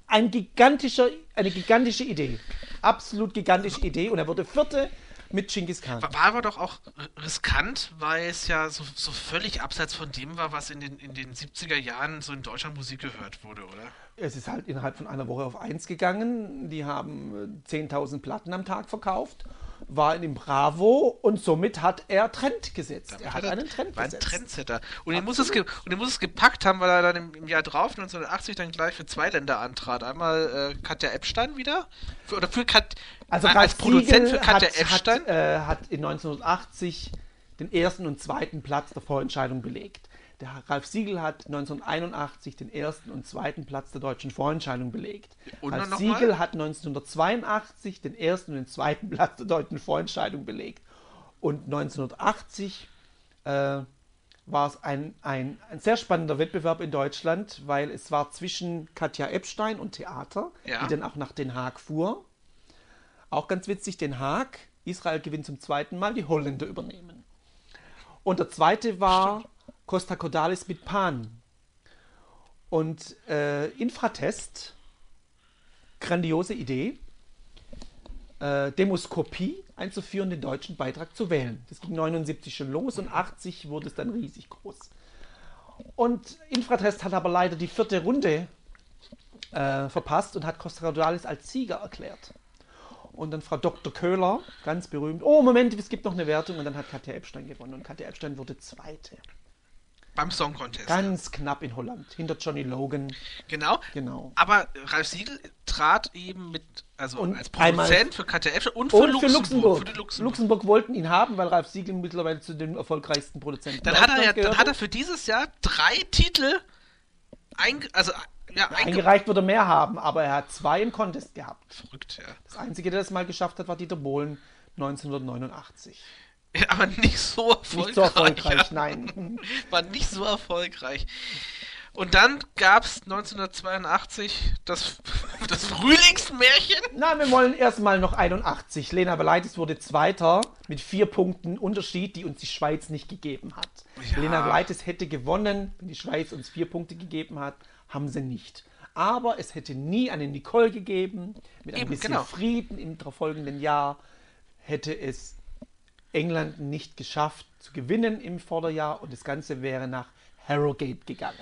Ein gigantischer, eine gigantische Idee. Absolut gigantische Idee. Und er wurde Vierte mit Genghis Khan. War, war aber doch auch riskant, weil es ja so, so völlig abseits von dem war, was in den, in den 70er Jahren so in Deutschland Musik gehört wurde, oder? Es ist halt innerhalb von einer Woche auf eins gegangen. Die haben äh, 10.000 Platten am Tag verkauft, war in dem Bravo und somit hat er Trend gesetzt. er hat einen Trend war ein gesetzt. Trendsetter. Und er, muss es und er muss es gepackt haben, weil er dann im, im Jahr drauf, 1980, dann gleich für zwei Länder antrat. Einmal äh, Katja Epstein wieder, für, oder für Kat, Also als Ralf Produzent Siegel für Katja hat, Epstein. Hat, äh, hat in 1980 den ersten und zweiten Platz der Vorentscheidung belegt. Der Ralf Siegel hat 1981 den ersten und zweiten Platz der deutschen Vorentscheidung belegt. Und Ralf Siegel mal? hat 1982 den ersten und den zweiten Platz der deutschen Vorentscheidung belegt. Und 1980 äh, war es ein, ein, ein sehr spannender Wettbewerb in Deutschland, weil es war zwischen Katja Epstein und Theater, Ja. die dann auch nach Den Haag fuhr. Auch ganz witzig, Den Haag Israel gewinnt zum zweiten Mal, die Holländer übernehmen. Und der zweite war Costa Cordalis mit Pan. Und äh, Infratest, grandiose Idee, äh, Demoskopie einzuführen, den deutschen Beitrag zu wählen. Das ging 79 schon los und 80 wurde es dann riesig groß. Und Infratest hat aber leider die vierte Runde äh, verpasst und hat Costa Cordalis als Sieger erklärt. Und dann Frau Dr. Köhler, ganz berühmt, oh Moment, es gibt noch eine Wertung und dann hat Katja Epstein gewonnen und Katja Epstein wurde Zweite. Beim Song Contest. Ganz knapp in Holland, hinter Johnny Logan. Genau. Genau. Aber Ralf Siegel trat eben mit, also Und als Produzent für Epstein und für, Und Luxemburg, für Luxemburg. Für Luxemburg. Luxemburg. wollten ihn haben, weil Ralf Siegel mittlerweile zu den erfolgreichsten Produzenten Dann hat er ja, dann hat er für dieses Jahr drei Titel einge, also ja, einge Eingereicht würde er mehr haben, aber er hat zwei im Contest gehabt. verrückt, ja. Das Einzige, der das mal geschafft hat, war Dieter Bohlen 1989. Aber nicht so erfolgreich. Nicht so erfolgreich, nein. War nicht so erfolgreich. Und dann gab es 1982 das, das Frühlingsmärchen. Na, wir wollen erstmal noch 81. Lena Beleitis wurde Zweiter mit vier Punkten Unterschied, die uns die Schweiz nicht gegeben hat. Ja. Lena Beleitis hätte gewonnen, wenn die Schweiz uns vier Punkte gegeben hat, haben sie nicht. Aber es hätte nie eine Nicole gegeben. Mit einem Eben, bisschen genau. Frieden im folgenden Jahr hätte es England nicht geschafft zu gewinnen im Vorderjahr und das Ganze wäre nach Harrogate gegangen.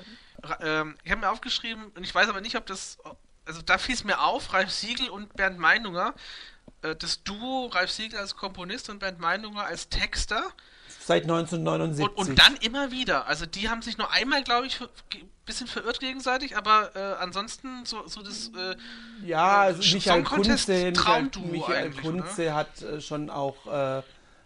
Ähm, ich habe mir aufgeschrieben, und ich weiß aber nicht, ob das. Also da fiel es mir auf, Ralf Siegel und Bernd Meinunger. äh, Das Duo Ralf Siegel als Komponist und Bernd Meinunger als Texter. Seit 1979. Und, und dann immer wieder. Also die haben sich nur einmal, glaube ich, ein bisschen verirrt gegenseitig, aber äh, ansonsten so, so das. Äh, Ja, also Michael Kunze, Michael, Kunze hat äh, schon auch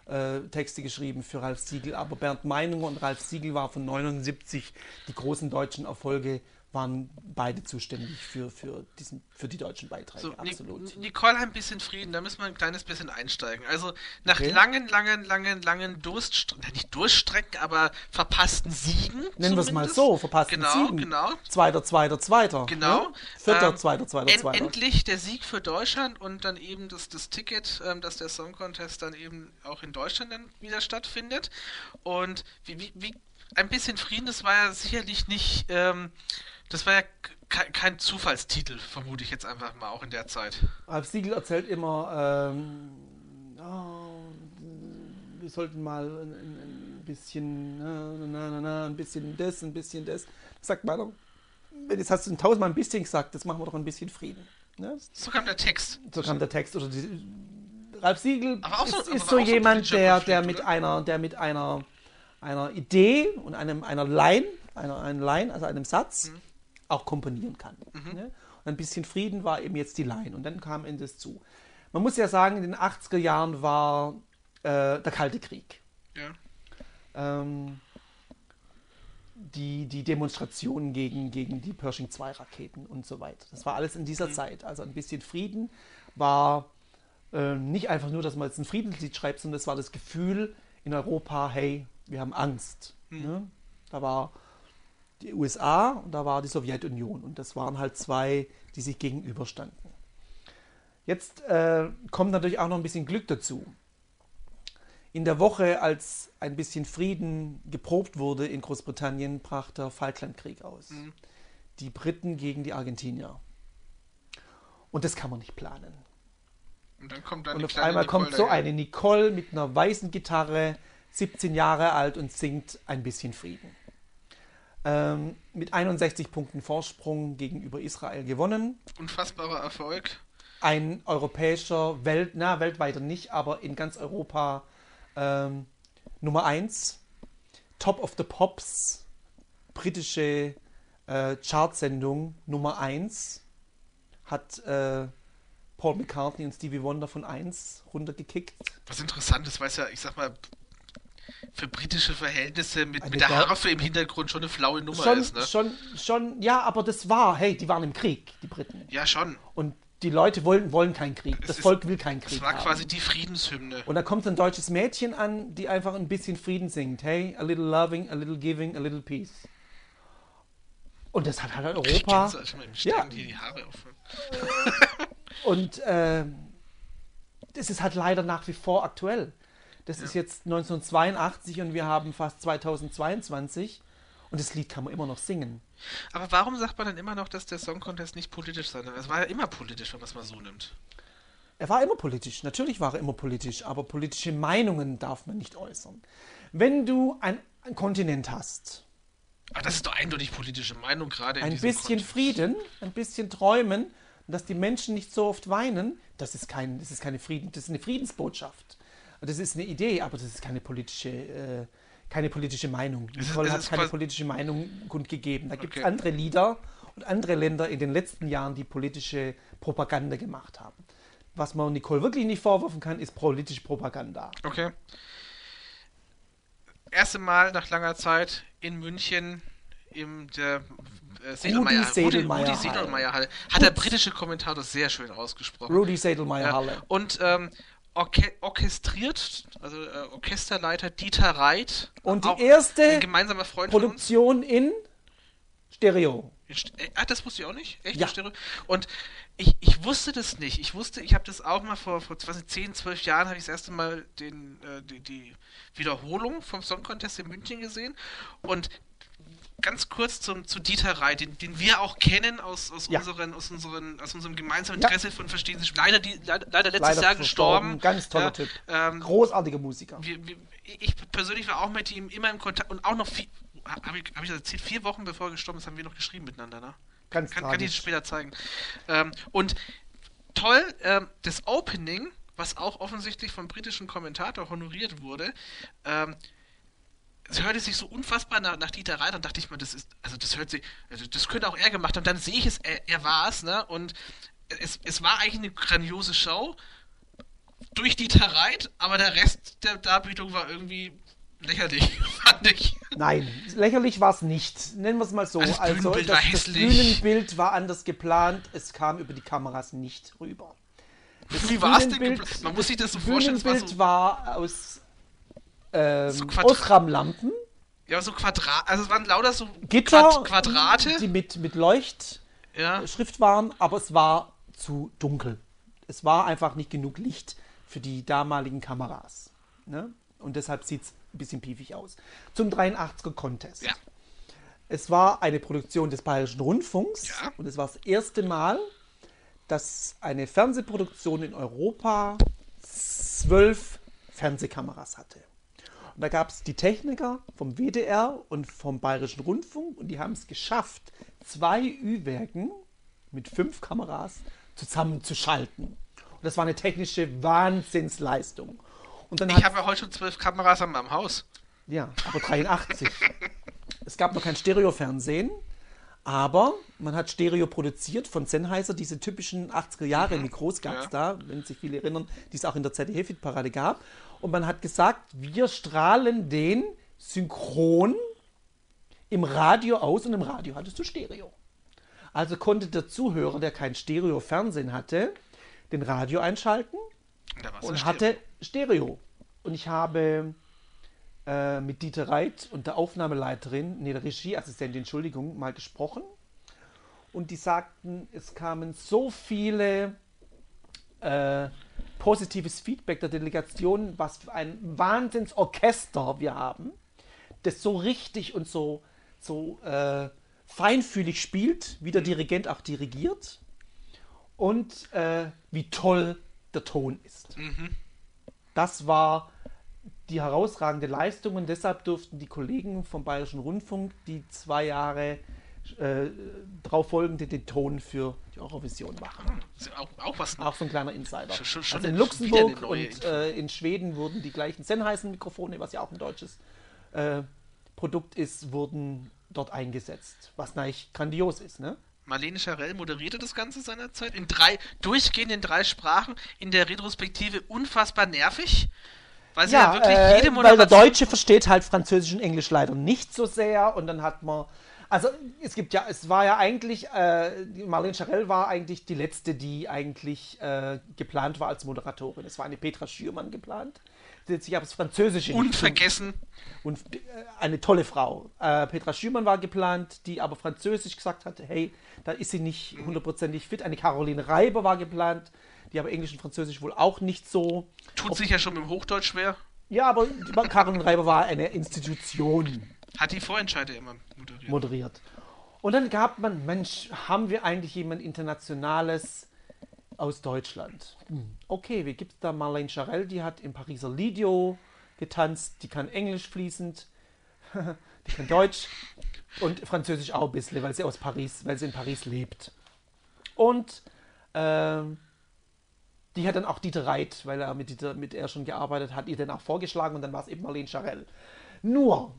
äh, Texte geschrieben für Ralf Siegel, aber Bernd Meinunger und Ralf Siegel war von 79 die großen deutschen Erfolge waren beide zuständig für, für, diesen, für die deutschen Beiträge, so, absolut. Nicole ein bisschen Frieden, da müssen wir ein kleines bisschen einsteigen. Also nach Okay. langen, langen, langen, langen Durststrecken, nicht Durststrecken, aber verpassten Siegen. Nennen wir es mal so, verpassten genau, Siegen. Genau, Zweiter, zweiter, zweiter. Genau. Ne? Vierter, Ähm, zweiter, zweiter, En zweiter. endlich der Sieg für Deutschland und dann eben das, das Ticket, ähm, dass der Song Contest dann eben auch in Deutschland dann wieder stattfindet. Und wie, wie, wie ein bisschen Frieden, das war ja sicherlich nicht, ähm, das war ja ke- kein Zufallstitel, vermute ich jetzt einfach mal auch in der Zeit. Ralf Siegel erzählt immer, ähm, oh, wir sollten mal ein, ein, ein bisschen, na, na, na, ein bisschen das, ein bisschen das. Sagt meiner, jetzt hast du tausendmal ein bisschen gesagt, das machen wir doch ein bisschen Frieden. Ne? So kam der Text. So kam der Text. Oder die, Ralf Siegel so- ist, ist so so ein jemand, politischer der, der mit oder? einer, der mit einer, einer Idee und einem, einer Line, einer, einer Line, also einem Satz, Mhm. Auch komponieren kann. Ne? Und ein bisschen Frieden war eben jetzt die Line. Und dann kam Endes zu. Man muss ja sagen, in den 80er Jahren war äh, der Kalte Krieg. Ja. Ähm, die, die Demonstrationen gegen, gegen die Pershing 2 Raketen und so weiter. Das war alles in dieser Zeit. Also ein bisschen Frieden war äh, nicht einfach nur, dass man jetzt ein Friedenslied schreibt, sondern es war das Gefühl in Europa, hey, wir haben Angst. Ne? Da war die USA und da war die Sowjetunion und das waren halt zwei, die sich gegenüberstanden. Jetzt äh, kommt natürlich auch noch ein bisschen Glück dazu. In der Woche, als ein bisschen Frieden geprobt wurde in Großbritannien, brach der Falklandkrieg aus. Die Briten gegen die Argentinier. Und das kann man nicht planen. Und dann kommt dann Und auf einmal Nicole kommt so eine Nicole mit einer weißen Gitarre, 17 Jahre alt und singt ein bisschen Frieden. Ähm, mit 61 Punkten Vorsprung gegenüber Israel gewonnen. Unfassbarer Erfolg. Ein europäischer, Welt, na, weltweiter nicht, aber in ganz Europa ähm, Nummer 1. Top of the Pops, britische äh, Chartsendung Nummer 1. Hat äh, Paul McCartney und Stevie Wonder von 1 runtergekickt. Was interessant ist, weil es ja, ich sag mal, für britische Verhältnisse mit, mit der Harfe im Hintergrund schon eine flaue Nummer Schon, ist, ne? schon, schon, ja, aber das war, hey, die waren im Krieg, die Briten. Ja, schon. Und die Leute wollen, wollen keinen Krieg. Das ist- Volk will keinen Krieg. Es war haben. quasi die Friedenshymne. Und da kommt ein deutsches Mädchen an, die einfach ein bisschen Frieden singt. Hey, a little loving, a little giving, a little peace. Und das hat halt Europa. Mal, mir Ja. hier die Haare auf. Und ähm, das ist halt leider nach wie vor aktuell. Das ist jetzt 1982 und wir haben fast 2022 und das Lied kann man immer noch singen. Aber warum sagt man dann immer noch, dass der Song Contest nicht politisch sein soll? Es war ja immer politisch, wenn man es mal so nimmt. Er war immer politisch, natürlich war er immer politisch, aber politische Meinungen darf man nicht äußern. Wenn du ein, ein Kontinent hast, Aber das ist doch eindeutig politische Meinung, gerade in ein bisschen Kontext. Frieden, ein bisschen Träumen dass die Menschen nicht so oft weinen, das ist, kein, das ist keine Frieden, das ist eine Friedensbotschaft. Das ist eine Idee, aber das ist keine politische, äh, keine politische Meinung. ist- Nicole hat keine politische Meinung kundgegeben. Da gibt es Okay. andere Lieder und andere Länder in den letzten Jahren, die politische Propaganda gemacht haben. Was man Nicole wirklich nicht vorwerfen kann, ist politische Propaganda. Okay. Erste Mal nach langer Zeit in München im der äh, Sedelmeier, Rudi, Sedelmeier Rudi Sedelmeier Halle. Hat der britische Kommentator sehr schön ausgesprochen. Rudy Sedelmeier. Halle. Und ähm, orche orchestriert, also äh, Orchesterleiter Dieter Reit. Und die erste. Produktion in Stereo. Äh, Ah, das wusste ich auch nicht. Echt? Ja. Stereo? Und ich, ich wusste das nicht. Ich wusste, ich habe das auch mal vor, vor 20, 10, 12 Jahren, habe ich das erste Mal den, äh, die, die Wiederholung vom Song Contest in München gesehen. Und ganz kurz zum, zu Dieter Reit, den, den wir auch kennen aus, aus, Ja. unseren, aus, unseren, aus unserem gemeinsamen Ja. Interesse von Verstehen Sie. Leider, die, leider, leider letztes Leider Jahr gestorben. Ganz toller Ja, Typ. Ähm, Großartiger Musiker. wir, wir, ich persönlich war auch mit ihm immer im Kontakt und auch noch vier, habe ich, hab ich das erzählt, vier Wochen bevor er gestorben ist, haben wir noch geschrieben miteinander, ne? Ganz kann, kann ich später zeigen. Ähm, und toll, ähm, das Opening, was auch offensichtlich vom britischen Kommentator honoriert wurde, ähm, es hörte sich so unfassbar nach, nach Dieter Reiter, dachte ich mir, das ist, also das hört sich, also das könnte auch er gemacht haben. Dann sehe ich es, er, er war es, ne? Und es, es war eigentlich eine grandiose Show durch Dieter Reit, aber der Rest der Darbietung war irgendwie lächerlich, fand ich. Nein, lächerlich war es nicht. Nennen wir es mal so. Also das Also, Bühnenbild das, war das hässlich. Bühnenbild war anders geplant. Es kam über die Kameras nicht rüber. Das Wie war es denn? Geplant? Man muss sich das so das vorstellen, es war so, war aus ähm, So Osram-Lampen, ja, so Quadrat, also es waren lauter so Gitter, Quad Quadrate. die mit, mit Leuchtschrift ja. waren, aber es war zu dunkel. Es war einfach nicht genug Licht für die damaligen Kameras. Ne? Und deshalb sieht es ein bisschen piefig aus. Zum 83er Contest. Ja. Es war eine Produktion des Bayerischen Rundfunks Ja. und es war das erste Mal, dass eine Fernsehproduktion in Europa zwölf Fernsehkameras hatte. Und da gab es die Techniker vom WDR und vom Bayerischen Rundfunk und die haben es geschafft, zwei Ü-Werken mit fünf Kameras zusammenzuschalten. Und das war eine technische Wahnsinnsleistung. Und dann Ich habe ja heute schon zwölf Kameras an meinem Haus. ja, aber 83. es gab noch kein Stereofernsehen, aber man hat Stereo produziert von Sennheiser, diese typischen 80er Jahre Mikros gab es Ja. da, wenn sich viele erinnern, die es auch in der ZDF-Parade gab. Und man hat gesagt, wir strahlen den synchron im Radio aus und im Radio hattest du Stereo. Also konnte der Zuhörer, der kein Stereo-Fernsehen hatte, den Radio einschalten und hatte Stereo. Und ich habe äh, mit Dieter Reit und der Aufnahmeleiterin, nee, der Regieassistentin, Entschuldigung, mal gesprochen. Und die sagten, es kamen so viele äh, positives Feedback der Delegation, was für ein Wahnsinnsorchester wir haben, das so richtig und so, so äh, feinfühlig spielt, wie der Dirigent auch dirigiert und äh, wie toll der Ton ist. Das war die herausragende Leistung und deshalb durften die Kollegen vom Bayerischen Rundfunk die zwei Jahre äh, darauf folgende den Ton für die Eurovision machen. Ja auch, auch was. Auch so ein kleiner Insider. Schon- schon- also in Luxemburg und äh, in Schweden wurden die gleichen Sennheiser-Mikrofone, was ja auch ein deutsches äh, Produkt ist, wurden dort eingesetzt. Was eigentlich grandios ist, ne? Marlene Scharell moderierte das Ganze seinerzeit in drei, durchgehend in drei Sprachen, in der Retrospektive unfassbar nervig. Weil sie ja, wirklich äh, weil der. Deutsche versteht halt Französisch und Englisch leider nicht so sehr und dann hat man, also es gibt ja, es war ja eigentlich, äh, Marlene Scharell war eigentlich die letzte, die eigentlich äh, geplant war als Moderatorin. Es war eine Petra Schürmann geplant. Die hat sich das Französische Unvergessen. und äh, eine tolle Frau. Äh, Petra Schürmann war geplant, die aber Französisch gesagt hatte, hey, da ist sie nicht hundertprozentig fit. Eine Caroline Reiber war geplant, die aber Englisch und Französisch wohl auch nicht so. Tut sich ja schon mit dem Hochdeutsch schwer. Ja, aber Karin Reiber war eine Institution Hat die Vorentscheide immer moderiert. moderiert. Und dann gab man, Mensch, haben wir eigentlich jemand Internationales aus Deutschland? Hm. Okay, wie gibt es da Marlene Charell, die hat im Pariser Lidio getanzt, die kann Englisch fließend, die kann Deutsch und Französisch auch ein bisschen, weil sie aus Paris, weil sie in Paris lebt. Und ähm, die hat dann auch Dieter Reit, weil er mit, Dieter, mit er schon gearbeitet hat, ihr dann auch vorgeschlagen und dann war es eben Marlene Charell. Nur,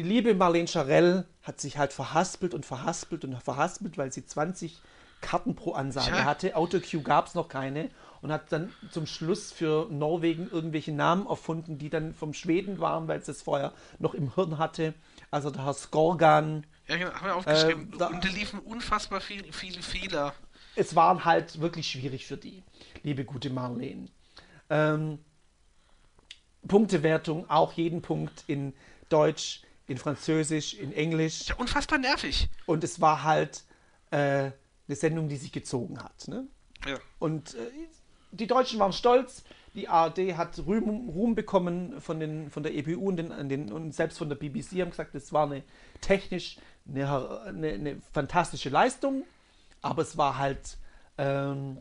die liebe Marlene Charell hat sich halt verhaspelt und verhaspelt und verhaspelt, weil sie 20 Karten pro Ansage Tja. hatte. Autocue gab es noch keine und hat dann zum Schluss für Norwegen irgendwelche Namen erfunden, die dann vom Schweden waren, weil sie es vorher noch im Hirn hatte. Also der Herr Skorgan. Ja, genau, haben wir aufgeschrieben. Äh, da- und da liefen unfassbar viel, viele Fehler. Es war halt wirklich schwierig für die, liebe gute Marlene. Ähm, Punktewertung, auch jeden Punkt in Deutsch, in Französisch, in Englisch. Ja, unfassbar nervig. Und es war halt äh, eine Sendung, die sich gezogen hat. Ne? Ja. Und äh, die Deutschen waren stolz. Die ARD hat Ruhm, Ruhm bekommen von, den, von der EBU und, den, den, und selbst von der BBC haben gesagt, es war eine technisch eine, eine, eine fantastische Leistung, aber es war halt ähm,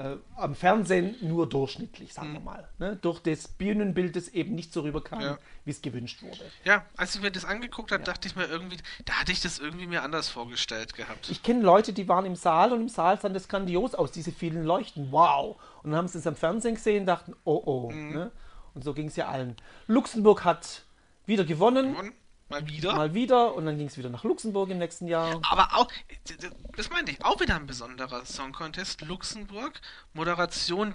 äh, am Fernsehen nur durchschnittlich, sagen wir mal. Ne? Durch das Bühnenbild, das eben nicht so rüberkam, Ja. wie es gewünscht wurde. Ja, als ich mir das angeguckt habe, dachte ich mir irgendwie, da hatte ich das irgendwie mir anders vorgestellt gehabt. Ich kenne Leute, die waren im Saal und im Saal sah das grandios aus, diese vielen Leuchten. Wow! Und dann haben sie es am Fernsehen gesehen und dachten, oh oh. Mhm. Ne? Und so ging es ja allen. Luxemburg hat wieder gewonnen, Und mal wieder. mal wieder, und dann ging es wieder nach Luxemburg im nächsten Jahr. Aber auch, das meinte ich, auch wieder ein besonderer Song Contest. Luxemburg, Moderation,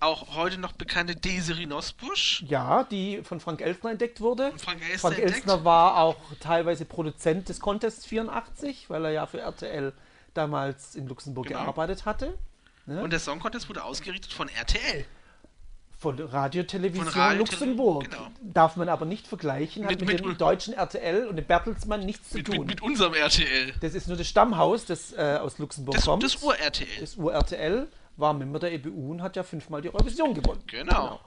auch heute noch bekannte Desiree Nosbusch. Ja, die von Frank Elstner entdeckt wurde. Frank Elstner Frank entdeckt. Elstner war auch teilweise Produzent des Contests 84, weil er ja für RTL damals in Luxemburg Genau. gearbeitet hatte. Und der Song Contest wurde ausgerichtet von RTL. Von Radiotelevision Von Radio- Luxemburg. genau. Darf man aber nicht vergleichen, hat Mit- mit, dem deutschen RTL und dem Bertelsmann nichts zu Mit, tun. mit, mit unserem RTL. das ist nur das Stammhaus, das äh, aus Luxemburg Das, kommt. das Ur-RTL. Das Ur-RTL war Member der EBU und hat ja fünfmal die Eurovision gewonnen. Genau.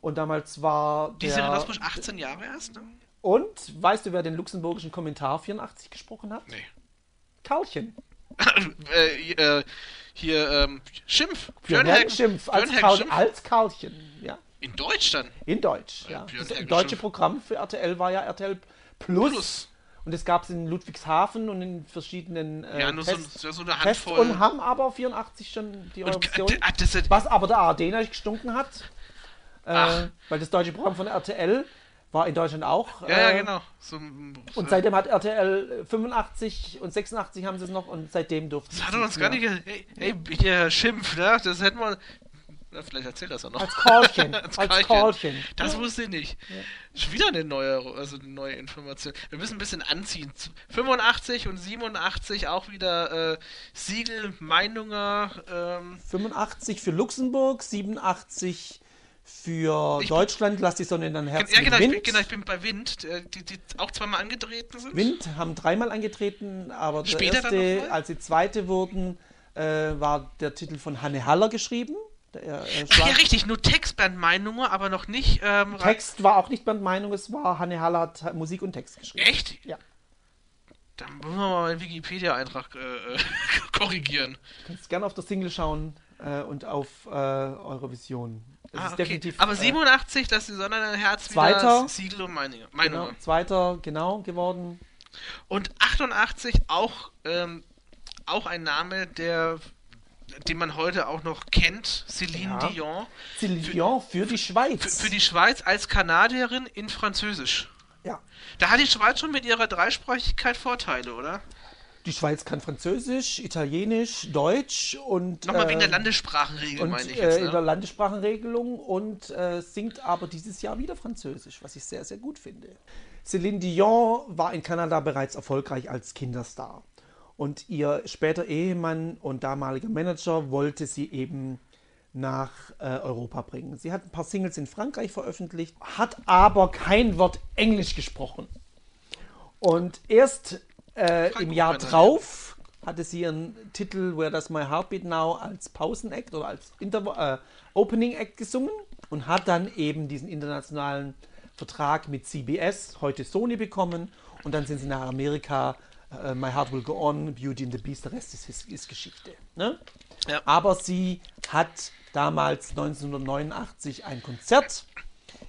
Und damals war Desiree der... Nosbusch 18 Jahre erst, ne? Und weißt du, wer den luxemburgischen Kommentar 84 gesprochen hat? Nee. Karlchen. äh, äh, hier, ähm, Schimpf. Björn Helgen- Schimpf als, Björn Karl, Helgen als Karlchen. Ja. In Deutsch dann. In Deutsch, ja. Björn Das deutsche Schimpf. Programm für RTL war ja RTL Plus. Plus. Und das gab es in Ludwigshafen und in verschiedenen äh, Ja, nur so, Test, so, so eine Handvoll. und haben aber 84 schon die Eurovision. ah, was aber der ARD natürlich gestunken hat. Äh, weil das deutsche Programm von RTL war in Deutschland auch. Ja, ja, äh, genau. So, so, Und seitdem hat RTL 85 und 86 haben sie es noch und seitdem durften das hat sie er es uns gar nicht. Hey, hey, hier Schimpf, ne? Das hätten wir. Na, vielleicht erzählt das er noch. Als Karlchen. Als als. Karlchen. Das wusste ich nicht. Schon wieder eine neue, also eine neue Information. Wir müssen ein bisschen anziehen. 85 und 87 auch wieder äh, Siegel, Meinunger. Ähm, 85 für Luxemburg, 87 für Ich- Deutschland. Lass die Sonne in dein Herz. ja, genau ich, Wind. bin, genau, ich bin bei Wind, äh, die, die auch zweimal angetreten sind. Wind haben dreimal angetreten, aber der Später dann erste, als sie zweite wurden, äh, war der Titel von Hanne Haller geschrieben. Der, äh, Ach ja, richtig, nur Textband Meinunger, aber noch nicht. Ähm, Text war auch nicht Band Meinung, es war Hanne Haller hat Musik und Text geschrieben. Echt? Ja. Dann müssen wir mal meinen Wikipedia-Eintrag äh, korrigieren. Kannst gerne auf der Single schauen äh, und auf äh, Eurovision. Das Ah, ist okay. definitiv. Aber äh, 87, dass die Sonne in dein Herz Zweiter. wieder Siegel und Meinunger. Meinunger. genau, Zweiter, genau, geworden. Und 88 auch, ähm, auch ein Name, der, den man heute auch noch kennt, Céline Ja. Dion. Celine Dion für die Schweiz. Für, für die Schweiz als Kanadierin in Französisch. ja. Da hat die Schweiz schon mit ihrer Dreisprachigkeit Vorteile, oder? Die Schweiz kann Französisch, Italienisch, Deutsch und. Nochmal wegen der äh, Landessprachenregel, und meine ich äh, jetzt. in der Ne? Landessprachenregelung und äh, singt aber dieses Jahr wieder Französisch, was ich sehr, sehr gut finde. Celine Dion war in Kanada bereits erfolgreich als Kinderstar. Und ihr später Ehemann und damaliger Manager wollte sie eben nach äh, Europa bringen. Sie hat ein paar Singles in Frankreich veröffentlicht, hat aber kein Wort Englisch gesprochen. Und erst äh, im Jahr drauf hatte sie ihren Titel Where Does My Heartbeat Now als Pausenact oder als Interv äh, Opening Act gesungen und hat dann eben diesen internationalen Vertrag mit CBS, heute Sony, bekommen und dann sind sie nach Amerika. äh, My Heart Will Go On, Beauty and the Beast, der Rest ist, ist, ist Geschichte. Ne? Ja. Aber sie hat damals 1989 ein Konzert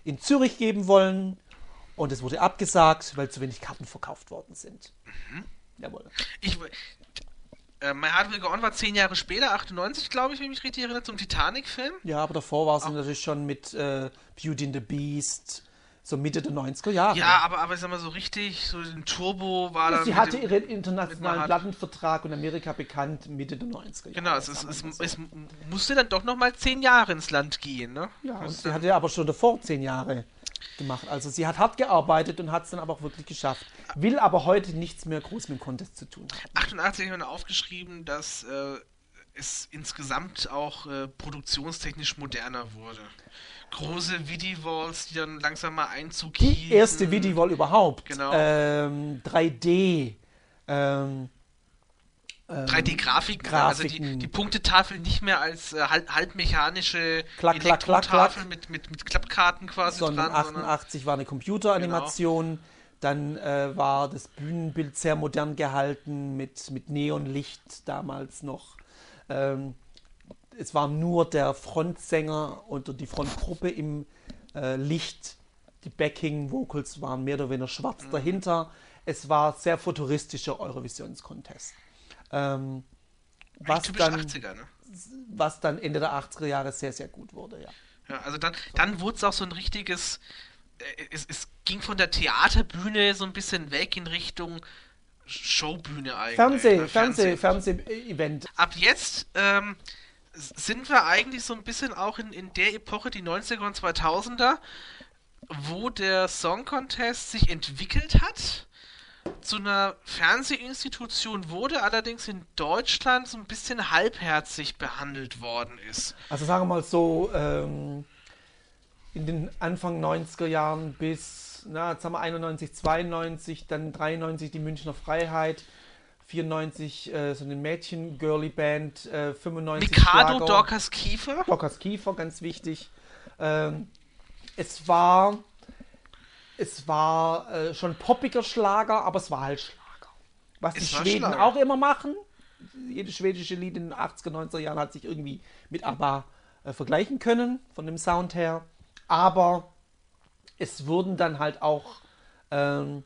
in Zürich geben wollen und es wurde abgesagt, weil zu wenig Karten verkauft worden sind. Jawohl. Ich, äh, My Heart Will Go On war zehn Jahre später, 98, glaube ich, wenn ich mich richtig erinnere, zum Titanic-Film. Ja, aber davor war sie natürlich schon mit äh, Beauty and the Beast, so Mitte der 90er Jahre. Ja, aber, aber ich sag mal so richtig, so ein Turbo war dann. Sie hatte dem- ihren internationalen Plattenvertrag in Amerika bekannt Mitte der 90er Jahre. Genau, es, es, es, mal es so. musste dann doch nochmal zehn Jahre ins Land gehen, ne? Ja, und sie hatte aber schon davor zehn Jahre gemacht. Also sie hat hart gearbeitet und hat es dann aber auch wirklich geschafft. Will aber heute nichts mehr groß mit dem Contest zu tun haben. 88 habe ich mir noch aufgeschrieben, dass äh, es insgesamt auch äh, produktionstechnisch moderner wurde. Große Vidi-Walls, die dann langsam mal Einzug Die hielten. erste Vidi-Wall überhaupt. Genau. Ähm, 3D. Ähm, 3D-Grafiken, also die, die Punktetafel nicht mehr als äh, halb, halbmechanische Klack, klack, klack, klack. Mit, mit, mit Klappkarten quasi sondern dran, sondern 88 war eine Computeranimation. Dann äh, war das Bühnenbild sehr modern gehalten mit, mit Neonlicht damals noch. Ähm, es war nur der Frontsänger oder die Frontgruppe im äh, Licht. Die Backing-Vocals waren mehr oder weniger schwarz Mhm. dahinter. Es war sehr futuristischer Eurovisions-Contest. Ähm, was, dann, 80er, ne? was dann Ende der 80er Jahre sehr, sehr gut wurde, ja. Ja, also dann, dann wurde es auch so ein richtiges, äh, es, es ging von der Theaterbühne so ein bisschen weg in Richtung Showbühne eigentlich. Fernseh, ne? Fernseh, Fernseh-Event. Ab jetzt ähm, sind wir eigentlich so ein bisschen auch in, in der Epoche, die 90er und 2000er, wo der Song Contest sich entwickelt hat, zu einer Fernsehinstitution wurde, allerdings in Deutschland so ein bisschen halbherzig behandelt worden ist. Also sagen wir mal so, ähm, in den Anfang 90er Jahren bis, na, jetzt haben wir 91, 92, dann 93 die Münchner Freiheit, 94 äh, so eine Mädchen-Girly-Band, äh, 95 Mikado, Schlager. Dorcas Kiefer. Dockers Kiefer, ganz wichtig. Ähm, es war, es war äh, schon poppiger Schlager, aber es war halt Schlager. Was Es die Schweden Schlager. auch immer machen. Jedes schwedische Lied in den 80er, 90er Jahren hat sich irgendwie mit ABBA äh, vergleichen können, von dem Sound her. Aber es wurden dann halt auch ähm,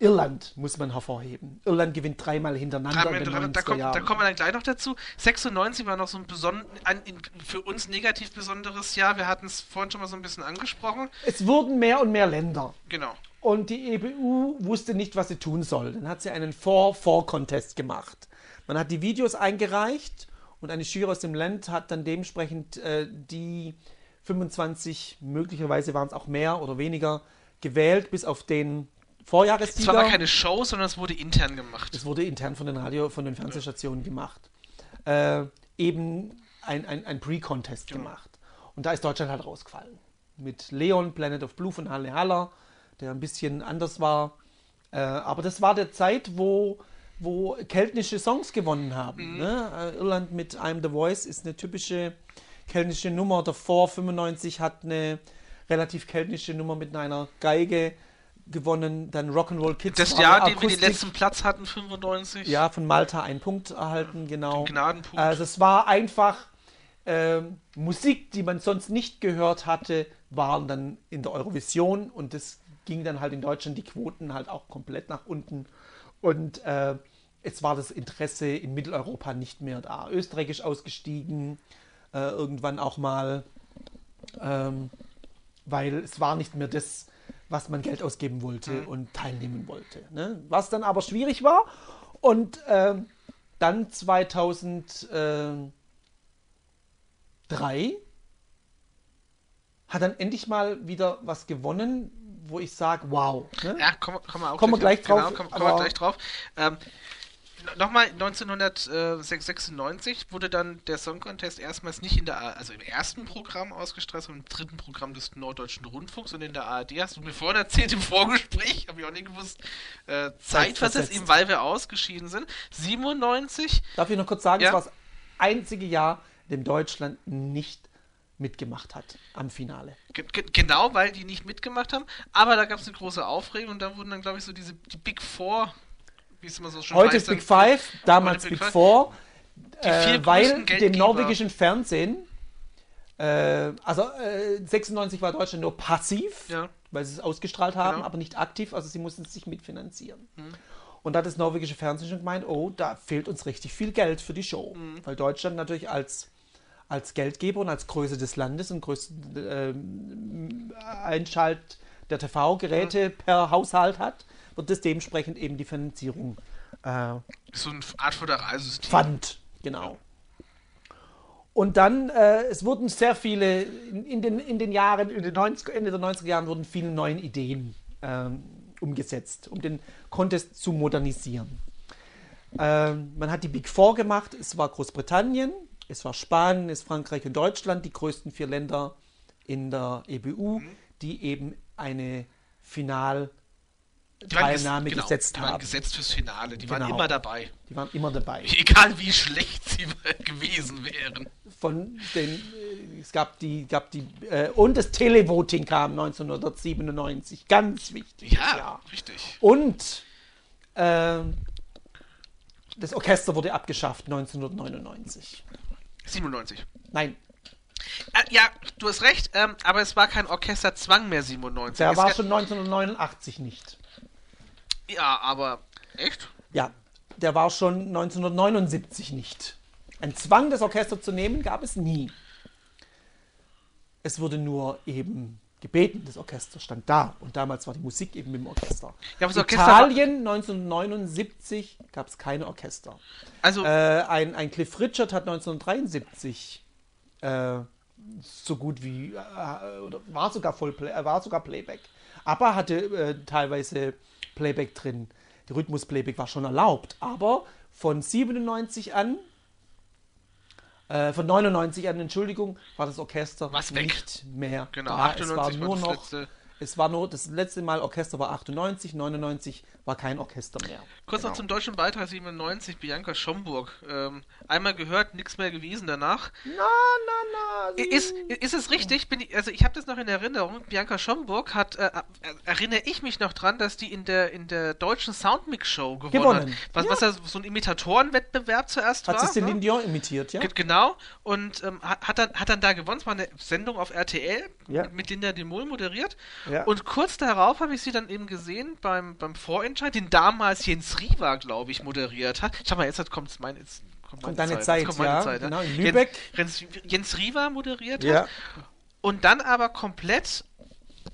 Irland, muss man hervorheben. Irland gewinnt dreimal hintereinander Da, in den da, 90er da, kommt, da kommen wir dann gleich noch dazu. 96 war noch so ein, beson ein in, für uns negativ besonderes Jahr. Wir hatten es vorhin schon mal so ein bisschen angesprochen. es wurden mehr und mehr Länder. Genau. Und die EBU wusste nicht, was sie tun soll. Dann hat sie einen 4-4-Contest gemacht. Man hat die Videos eingereicht und eine Jury aus dem Land hat dann dementsprechend äh, die 25, möglicherweise waren es auch mehr oder weniger, gewählt, bis auf den Es war aber Vorjahressieger. keine Show, sondern es wurde intern gemacht. Das wurde intern von den Radio, von den Fernsehstationen gemacht. Äh, eben ein, ein, ein Pre-Contest gemacht. Und da ist Deutschland halt rausgefallen. Mit Leon, Planet of Blue von Halle Haller, der ein bisschen anders war. Äh, aber das war der Zeit, wo, wo keltnische Songs gewonnen haben. Ne? Äh, Irland mit I'm the Voice ist eine typische keltnische Nummer. Davor 95 hat eine relativ keltnische Nummer mit einer Geige gewonnen. Dann Rock'n'Roll Kids. Das Jahr, eine den wir den letzten Platz hatten, 95. ja, von Malta einen Punkt erhalten, genau. Den Gnadenpunkt. Also es war einfach ähm, Musik, die man sonst nicht gehört hatte, waren dann in der Eurovision und das ging dann halt in Deutschland die Quoten halt auch komplett nach unten und äh, es war das Interesse in Mitteleuropa nicht mehr da. Österreich ist ausgestiegen, äh, irgendwann auch mal, ähm, weil es war nicht mehr das, was man Geld ausgeben wollte und teilnehmen wollte. Ne? Was dann aber schwierig war. Und ähm, dann 2003 hat dann endlich mal wieder was gewonnen, wo ich sage, wow. Ne? Ja, kommen, kommen wir wir gleich drauf, Genau, kommen, kommen wir gleich drauf. Ähm, Nochmal, 1996 wurde dann der Song Contest erstmals nicht in der, also im ersten Programm ausgestrahlt, sondern im dritten Programm des Norddeutschen Rundfunks und in der ARD. Hast du mir vorhin erzählt im Vorgespräch, habe ich auch nicht gewusst, äh, zeitversetzt, eben weil wir ausgeschieden sind. 97, Darf ich noch kurz sagen, Ja. es war das einzige Jahr, in dem Deutschland nicht mitgemacht hat am Finale. ge ge genau, weil die nicht mitgemacht haben, aber da gab es eine große Aufregung und da wurden dann, glaube ich, so diese die Big Four, wie es immer so schon Heute heißt, Big Five, damals Big Five. Four, äh, weil dem norwegischen Fernsehen, äh, also äh, 96 war Deutschland nur passiv, Ja. weil sie es ausgestrahlt haben, Genau. aber nicht aktiv, also sie mussten es sich mitfinanzieren. Und da hat das norwegische Fernsehen schon gemeint, oh, da fehlt uns richtig viel Geld für die Show. Weil Deutschland natürlich als, als Geldgeber und als Größe des Landes und größten ähm, Einschalt der TV-Geräte per Haushalt hat, wird es dementsprechend eben die Finanzierung äh, so eine Art Föderalsystem. Pfand, genau. Und dann, äh, es wurden sehr viele, in, in, den, in den Jahren, in den 90, Ende der 90er Jahren wurden viele neue Ideen ähm, umgesetzt, um den Contest zu modernisieren. Ähm, man hat die Big Four gemacht, es war Großbritannien, es war Spanien, es Frankreich und Deutschland, die größten vier Länder in der EBU, die eben eine Final Die waren ges- Teilnahme genau, gesetzt die waren haben. gesetzt fürs Finale, die waren Genau. immer dabei. Die waren immer dabei. Egal wie schlecht sie gewesen wären. von den, äh, es gab die, gab die, äh, und das Televoting kam 1997, ganz wichtig. Ja, richtig. Und ähm, das Orchester wurde abgeschafft 1999. 97. Nein, Äh, ja, du hast recht, ähm, aber es war kein Orchesterzwang mehr 97. der es war schon 1989 nicht. Ja, aber echt? Ja, der war schon 1979 nicht. Ein Zwang, das Orchester zu nehmen, gab es nie. Es wurde nur eben gebeten, das Orchester stand da. Und damals war die Musik eben im Orchester. Ja, Orchester war- Italien 1979 gab es keine Orchester. Also, Äh, ein, ein Cliff Richard hat 1973 äh, so gut wie, äh, oder war sogar voll, Play, war sogar Playback. Aber hatte äh, teilweise Playback drin. Die Rhythmus-Playback war schon erlaubt. Aber von 97 an, äh, von 99 an, Entschuldigung, war das Orchester weg. nicht mehr genau, da. Es 98 war war nur das noch, letzte. Es war nur, das letzte Mal Orchester war 98, 99 war kein Orchester mehr. Kurz Genau. noch zum deutschen Beitrag 97, Bianca Schomburg. Ähm, einmal gehört, nichts mehr gewesen danach. Na, na, na. Ist, ist es richtig? Bin ich, also ich habe das noch in Erinnerung. Bianca Schomburg hat, äh, äh, erinnere ich mich noch dran, dass die in der in der deutschen Soundmix-Show gewonnen, Gewonnen. hat. Was, Ja. was ja so ein Imitatorenwettbewerb zuerst Hat war. sie Celine ne? Dion imitiert, ja? Ge- Genau. Und ähm, hat, hat, dann, hat dann da gewonnen. Es war eine Sendung auf RTL Ja. mit Linda de Mol moderiert. Ja. Und kurz darauf habe ich sie dann eben gesehen beim, beim Vorentscheid, den damals Jens Riva, glaube ich, moderiert hat. Schau mal, jetzt kommt mein, jetzt kommt meine deine Jetzt Zeit, kommt meine ja, Zeit, genau, in Jens- Lübeck. Jens, Jens Riva moderiert Ja. hat. Und dann aber komplett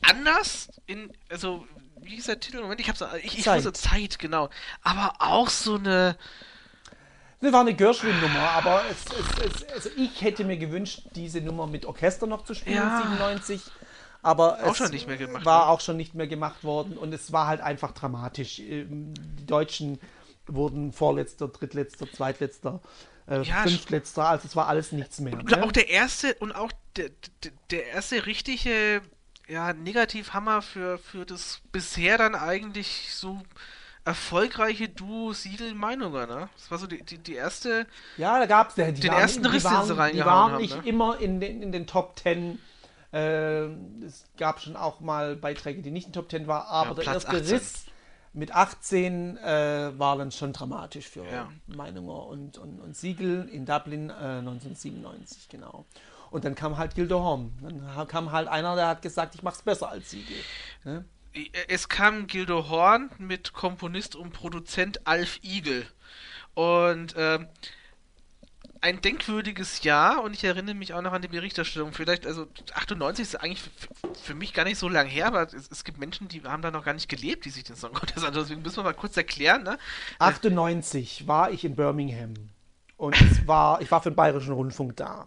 anders in, also, wie hieß der Titel? Moment, ich hab's, ich, ich Zeit. wusste Zeit, genau. Aber auch so eine, Das war eine Gershwin-Nummer, aber es, es, es, also ich hätte mir gewünscht, diese Nummer mit Orchester noch zu spielen, Ja. 97. Aber Auch es war worden. auch schon nicht mehr gemacht worden und es war halt einfach dramatisch. Ähm, Die Deutschen wurden Vorletzter, Drittletzter, Zweitletzter, äh, Ja, Fünftletzter, also es war alles nichts mehr. Und Ne? auch der erste und auch der, der, erste richtige ja, Negativhammer für, für das bisher dann eigentlich so erfolgreiche Duo Siegel Meinunger, ne? Das war so die, die, die erste. Ja, da gab es den ersten Riss, den sie Die reingehauen waren haben, nicht ne? immer in den, in den Top Ten. Äh, es gab schon auch mal Beiträge, die nicht in Top Ten waren, aber Ja, der Platz erste 18. Riss mit 18 äh, war dann schon dramatisch für Ja. Meinunger und, und, und Siegel in Dublin äh, 1997, genau. Und dann kam halt Gildo Horn. Dann kam halt einer, der hat gesagt, ich mach's besser als Siegel. Ne? Es kam Gildo Horn mit Komponist und Produzent Alf Igel. Und ähm, ein denkwürdiges Jahr und ich erinnere mich auch noch an die Berichterstattung. Vielleicht, also 98 ist eigentlich für, für mich gar nicht so lang her, aber es, es gibt Menschen, die haben da noch gar nicht gelebt, die sich den Song Contest anschauen. Deswegen müssen wir mal kurz erklären, ne? 98 war ich in Birmingham. Und es war, ich war für den Bayerischen Rundfunk da.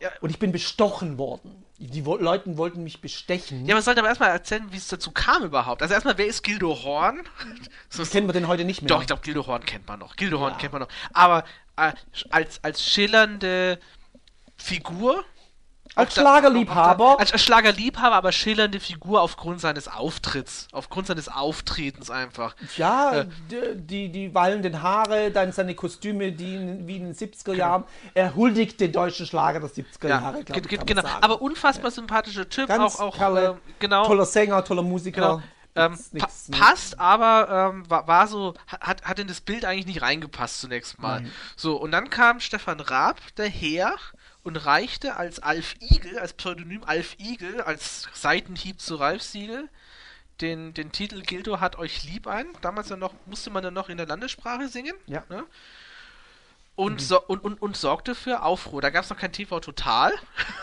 Ja, Und ich bin bestochen worden. Die Leute wollten mich bestechen. Ja, man sollte aber erstmal erzählen, wie es dazu kam überhaupt. Also erstmal, wer ist Gildo Horn? Das Kennen wir den heute nicht mehr. Doch, ich glaube, Gildo Horn kennt man noch. Gildo Horn kennt man noch. Aber äh, als, als schillernde Figur. Als Schlagerliebhaber. Als, als Schlagerliebhaber, aber schillernde Figur aufgrund seines Auftritts. Aufgrund seines Auftretens einfach. Ja, Äh. die, die wallenden Haare, dann seine Kostüme, die in, wie in den 70er Genau. Jahren. Er huldigt den deutschen Schlager der 70er Ja, Jahre, glaub ich, genau. Aber unfassbar sympathischer Typ. Ganz auch, auch Kerle, äh, genau. toller Sänger, toller Musiker. Genau. Ähm, pa passt, aber ähm, war, war so, hat, hat in das Bild eigentlich nicht reingepasst zunächst mal. Nein. So, und dann kam Stefan Raab daher und reichte als Alf Igel, als Pseudonym Alf Igel, als Seitenhieb zu Ralf Siegel, den, den Titel Gildo hat euch lieb ein. Damals ja noch, musste man dann noch in der Landessprache singen. Ja. Ne? Und, so, und, und, und sorgte für Aufruhr. Da gab es noch kein TV Total.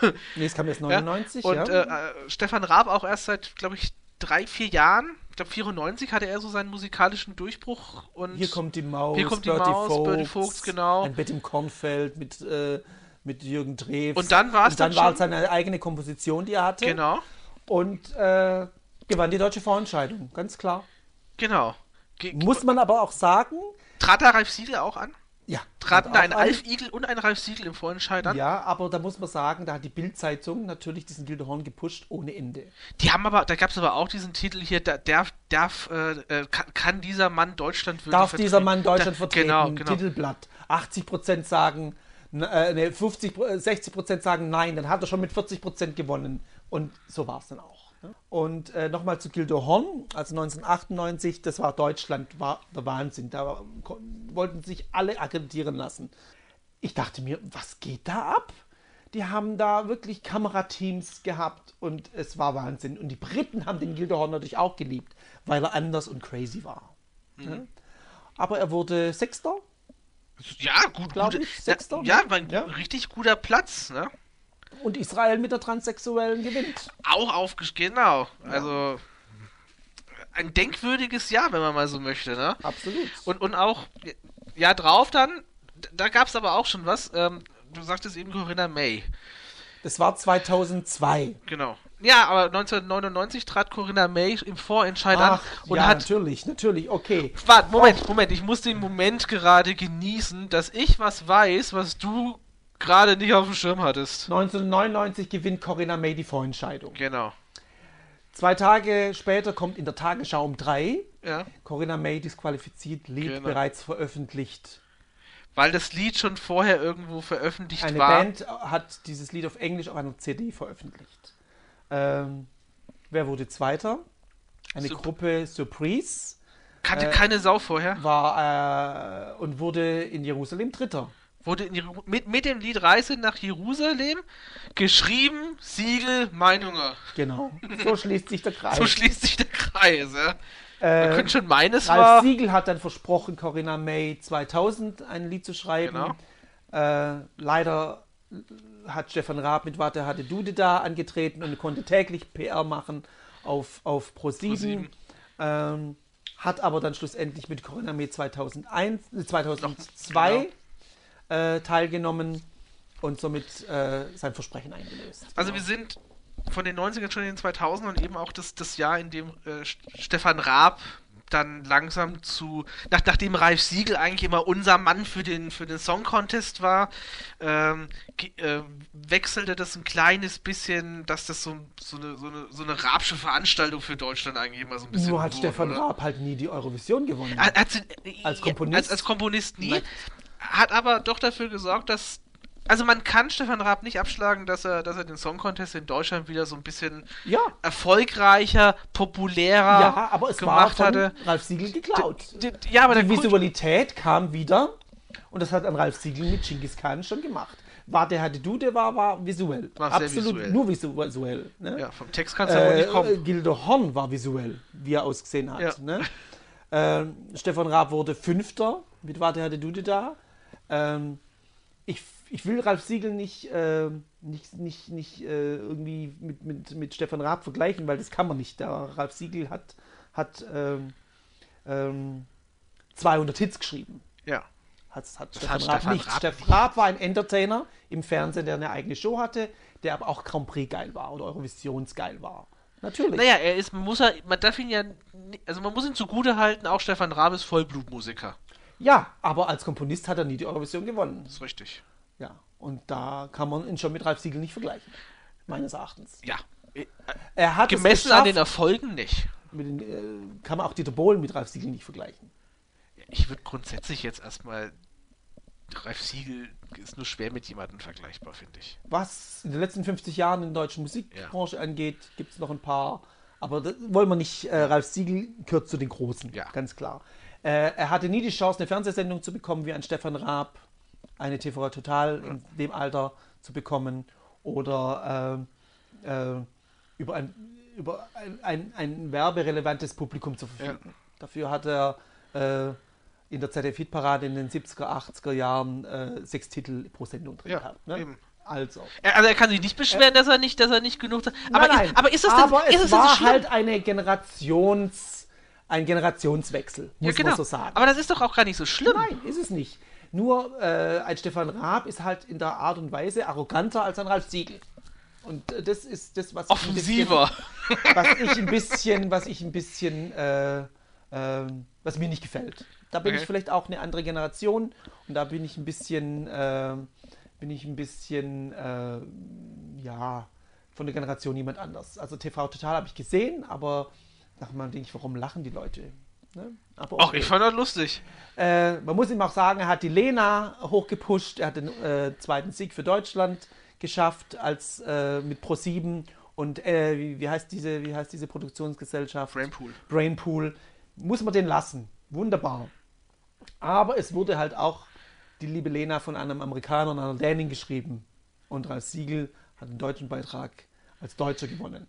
Nee, es kam jetzt Ja, 99, Und ja. äh, äh, Stefan Raab auch erst seit, glaube ich, drei, vier Jahren. Ich glaube, 94 hatte er so seinen musikalischen Durchbruch. Und Hier kommt die Maus, Hier kommt die Bertie Maus, Vogts, Bertie Vogts, genau. Ein Bett im Kornfeld mit, äh, mit Jürgen Drews. Und dann war's Und dann dann war es seine eigene Komposition, die er hatte. Genau, Und äh, gewann die deutsche Vorentscheidung, ganz klar. genau. Ge Muss man aber auch sagen, Trat da Ralf Siegel auch an? ja. Traten da ein Alf Igel und ein Ralf Siegel im Vorentscheid an? Ja, aber da muss man sagen, da hat die Bild-Zeitung natürlich diesen Gildehorn gepusht ohne Ende. Die haben aber, da gab es aber auch diesen Titel hier, da, darf, darf, äh, äh, kann, kann dieser Mann Deutschland wirklich Darf dieser vertreten? Mann Deutschland da, vertreten? Genau, genau. Titelblatt. 80% sagen, äh, nee, 50, äh, 60% sagen nein, dann hat er schon mit 40% gewonnen. Und so war es dann auch. ne? Und äh, nochmal zu Gildo Horn, also 1998, das war Deutschland, war der Wahnsinn. Da wollten sich alle akkreditieren lassen. Ich dachte mir, was geht da ab? Die haben da wirklich Kamerateams gehabt und es war Wahnsinn. Und die Briten haben den Gildo Horn natürlich auch geliebt, weil er anders und crazy war. Ne? Aber er wurde Sechster. Ja, gut, Glaub gut. ich, Sechster, ja, ne? war ein Ja. richtig guter Platz, ne? Und Israel mit der Transsexuellen gewinnt. Auch aufgeschrieben, genau. Also ein denkwürdiges Jahr, wenn man mal so möchte, ne? Absolut. Und, und auch, ja, drauf dann, da gab es aber auch schon was. Ähm, du sagtest eben Corinna May. Das war 2002. Genau. Ja, aber 1999 trat Corinna May im Vorentscheid an Ach, und ja, hat. natürlich, natürlich, okay. Warte, Moment, Moment, ich muss den Moment gerade genießen, dass ich was weiß, was du gerade nicht auf dem Schirm hattest. 1999 gewinnt Corinna May die Vorentscheidung. Genau. Zwei Tage später kommt in der Tagesschau um drei Ja. Corinna May disqualifiziert, Lied Genau. bereits veröffentlicht. Weil das Lied schon vorher irgendwo veröffentlicht Eine war. Band hat dieses Lied auf Englisch auf einer CD veröffentlicht. Ähm, wer wurde Zweiter? Eine Sup- Gruppe Surprise Kannte äh, keine Sau vorher. war äh, und wurde in Jerusalem Dritter. Wurde in mit, mit dem Lied Reise nach Jerusalem geschrieben, Siegel, Meinunger. Genau. So schließt sich der Kreis. So schließt sich der Kreis, ja. Man äh, könnte schon meines Ralf war. Siegel hat dann versprochen, Corinna May 2000 ein Lied zu schreiben. Genau. Äh, leider hat Stefan Raab mit Warte hatte Dude da angetreten und konnte täglich PR machen auf, auf Pro7. ProSieben. Ähm, hat aber dann schlussendlich mit Corinna May 2001, äh, 2002 genau. äh, teilgenommen und somit äh, sein Versprechen eingelöst. Also wir sind von den 90ern schon in den 2000ern eben auch das, das Jahr, in dem äh, St- Stefan Raab dann langsam zu, nach, nachdem Ralf Siegel eigentlich immer unser Mann für den, für den Song Contest war, ähm, äh, wechselte das ein kleines bisschen, dass das so, so, eine, so, eine, so eine Raabsche Veranstaltung für Deutschland eigentlich immer so ein bisschen Nur hat wurde, Stefan oder? Raab halt nie die Eurovision gewonnen. Sie- Als ja, Komponist? Als, als Komponist nie. Nein. Hat aber doch dafür gesorgt, dass. Also man kann Stefan Raab nicht abschlagen, dass er, dass er den Song Contest in Deutschland wieder so ein bisschen Ja. erfolgreicher, populärer Ja, aber es war gemacht von hatte. Ralf Siegel geklaut. D- Ja, aber die Visualität kam wieder und das hat an Ralf Siegel mit Genghis Khan schon gemacht. War der hatte du, der war, war visuell. War Absolut visuell. nur visu visuell. Ne? Ja, vom Text kannst du aber nicht Äh, kommen. Gildo Horn war visuell, wie er ausgesehen hat. Ja. Ne? Ähm, Stefan Raab wurde Fünfter mit Warte hatte Dude da. Ähm, ich, ich will Ralf Siegel nicht, ähm, nicht, nicht, nicht äh, irgendwie mit, mit, mit Stefan Raab vergleichen, weil das kann man nicht. Der Ralf Siegel hat, hat ähm, ähm, 200 Hits geschrieben. Ja. Hat, hat Stefan hat Raab Stefan nicht. Raab Stefan Raab war ein Entertainer im Fernsehen, der eine eigene Show hatte, der aber auch Grand Prix geil war oder Eurovisionsgeil war. Natürlich. Naja, er ist, man muss er, man darf ihn ja, also man muss ihn zugute halten, auch Stefan Raab ist Vollblutmusiker. Ja, aber als Komponist hat er nie die Eurovision gewonnen. Das ist richtig. Ja, und da kann man ihn schon mit Ralf Siegel nicht vergleichen. Meines Erachtens. Ja. Er hat Gemessen es an den Erfolgen nicht. mit den, äh, kann man auch Dieter Bohlen mit Ralf Siegel nicht vergleichen. Ich würde grundsätzlich jetzt erstmal. Ralf Siegel ist nur schwer mit jemandem vergleichbar, finde ich. Was in den letzten 50 Jahren in der deutschen Musikbranche angeht, gibt es noch ein paar. Aber das wollen wir nicht. Äh, Ralf Siegel gehört zu den Großen, Ja. ganz klar. Äh, er hatte nie die Chance, eine Fernsehsendung zu bekommen wie ein Stefan Raab, eine TV Total in dem Alter zu bekommen oder äh, äh, über, ein, über ein, ein, ein werberelevantes Publikum zu verfügen. Dafür hat er äh, in der ZDF-Hitparade in den 70er, 80er Jahren äh, sechs Titel pro Sendung drin Ja, gehabt. Ne? eben. Also. Er, also er kann sich nicht beschweren, dass er nicht, dass er nicht genug. Aber, nein, ist, aber ist das denn, aber ist es das denn war so schlimm? halt eine Generations, ein Generationswechsel, muss ja, genau. man so sagen. Aber das ist doch auch gar nicht so schlimm. Nein, ist es nicht. Nur äh, ein Stefan Raab ist halt in der Art und Weise arroganter als ein Ralf Siegel. Und äh, das ist das, was ich ein bisschen- Offensiver. was ich ein bisschen, was ich ein bisschen, äh, ähm, was mir nicht gefällt. Da bin Okay. ich vielleicht auch eine andere Generation und da bin ich ein bisschen, äh, bin ich ein bisschen, äh, ja, von der Generation jemand anders. Also TV Total habe ich gesehen, aber nach mal denke ich, warum lachen die Leute? Ne? Aber Ach, okay. ich fand das lustig. Äh, man muss ihm auch sagen, er hat die Lena hochgepusht, er hat den äh, zweiten Sieg für Deutschland geschafft als äh, mit Pro7 und äh, wie, wie heißt diese wie heißt diese Produktionsgesellschaft? Brainpool. Brainpool. Muss man den lassen. Wunderbar. Aber es wurde halt auch die liebe Lena von einem Amerikaner und einer Dänin geschrieben und Ralf Siegel hat den deutschen Beitrag als Deutscher gewonnen.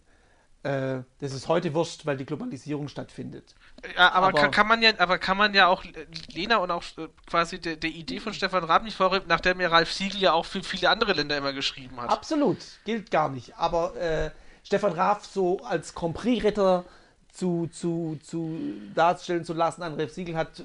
Äh, das ist heute wurscht, weil die Globalisierung stattfindet. Ja, aber, Aber- kann, kann man ja, aber kann man ja auch Lena und auch äh, quasi der, der Idee von Stefan Raab nicht vorreden, nachdem ja Ralf Siegel ja auch für viele andere Länder immer geschrieben hat. Absolut, gilt gar nicht. Aber äh, Stefan Raff so als Grand Prix-Ritter zu, zu, zu darstellen zu lassen, an Ralf Siegel hat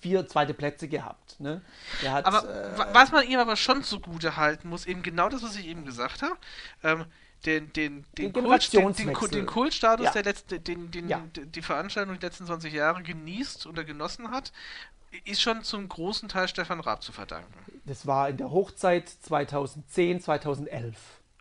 vier zweite Plätze gehabt. Ne? Hat, Aber äh, wa- was man ihm aber schon zugute halten muss, eben genau das, was ich eben gesagt habe, ähm, den, den, den, Den Kult, den, den, den Kultstatus, Ja. der letzte, den, den, Ja. die Veranstaltung die letzten 20 Jahre genießt oder genossen hat, ist schon zum großen Teil Stefan Raab zu verdanken. das war in der Hochzeit 2010, 2011.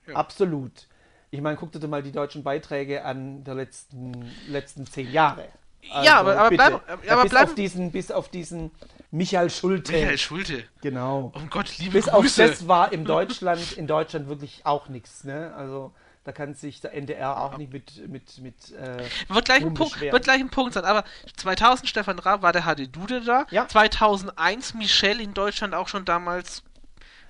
Ja. Absolut. Ich meine, guck dir mal die deutschen Beiträge an der letzten, letzten zehn Jahre. Also, Ja, aber- aber bitte. bleib- aber bis, bleib- auf diesen, bis auf diesen Michael Schulte. Michael Schulte. Genau. Oh Gott, liebe Bis auf Grüße. das war im Deutschland, in Deutschland wirklich auch nichts. Ne? Also da kann sich der NDR auch nicht mit, mit, mit äh, Wird gleich, ein Punkt, wird gleich ein Punkt sein, aber 2000 Stefan Raab war der HD Dude da. Ja. 2001 Michelle in Deutschland auch schon damals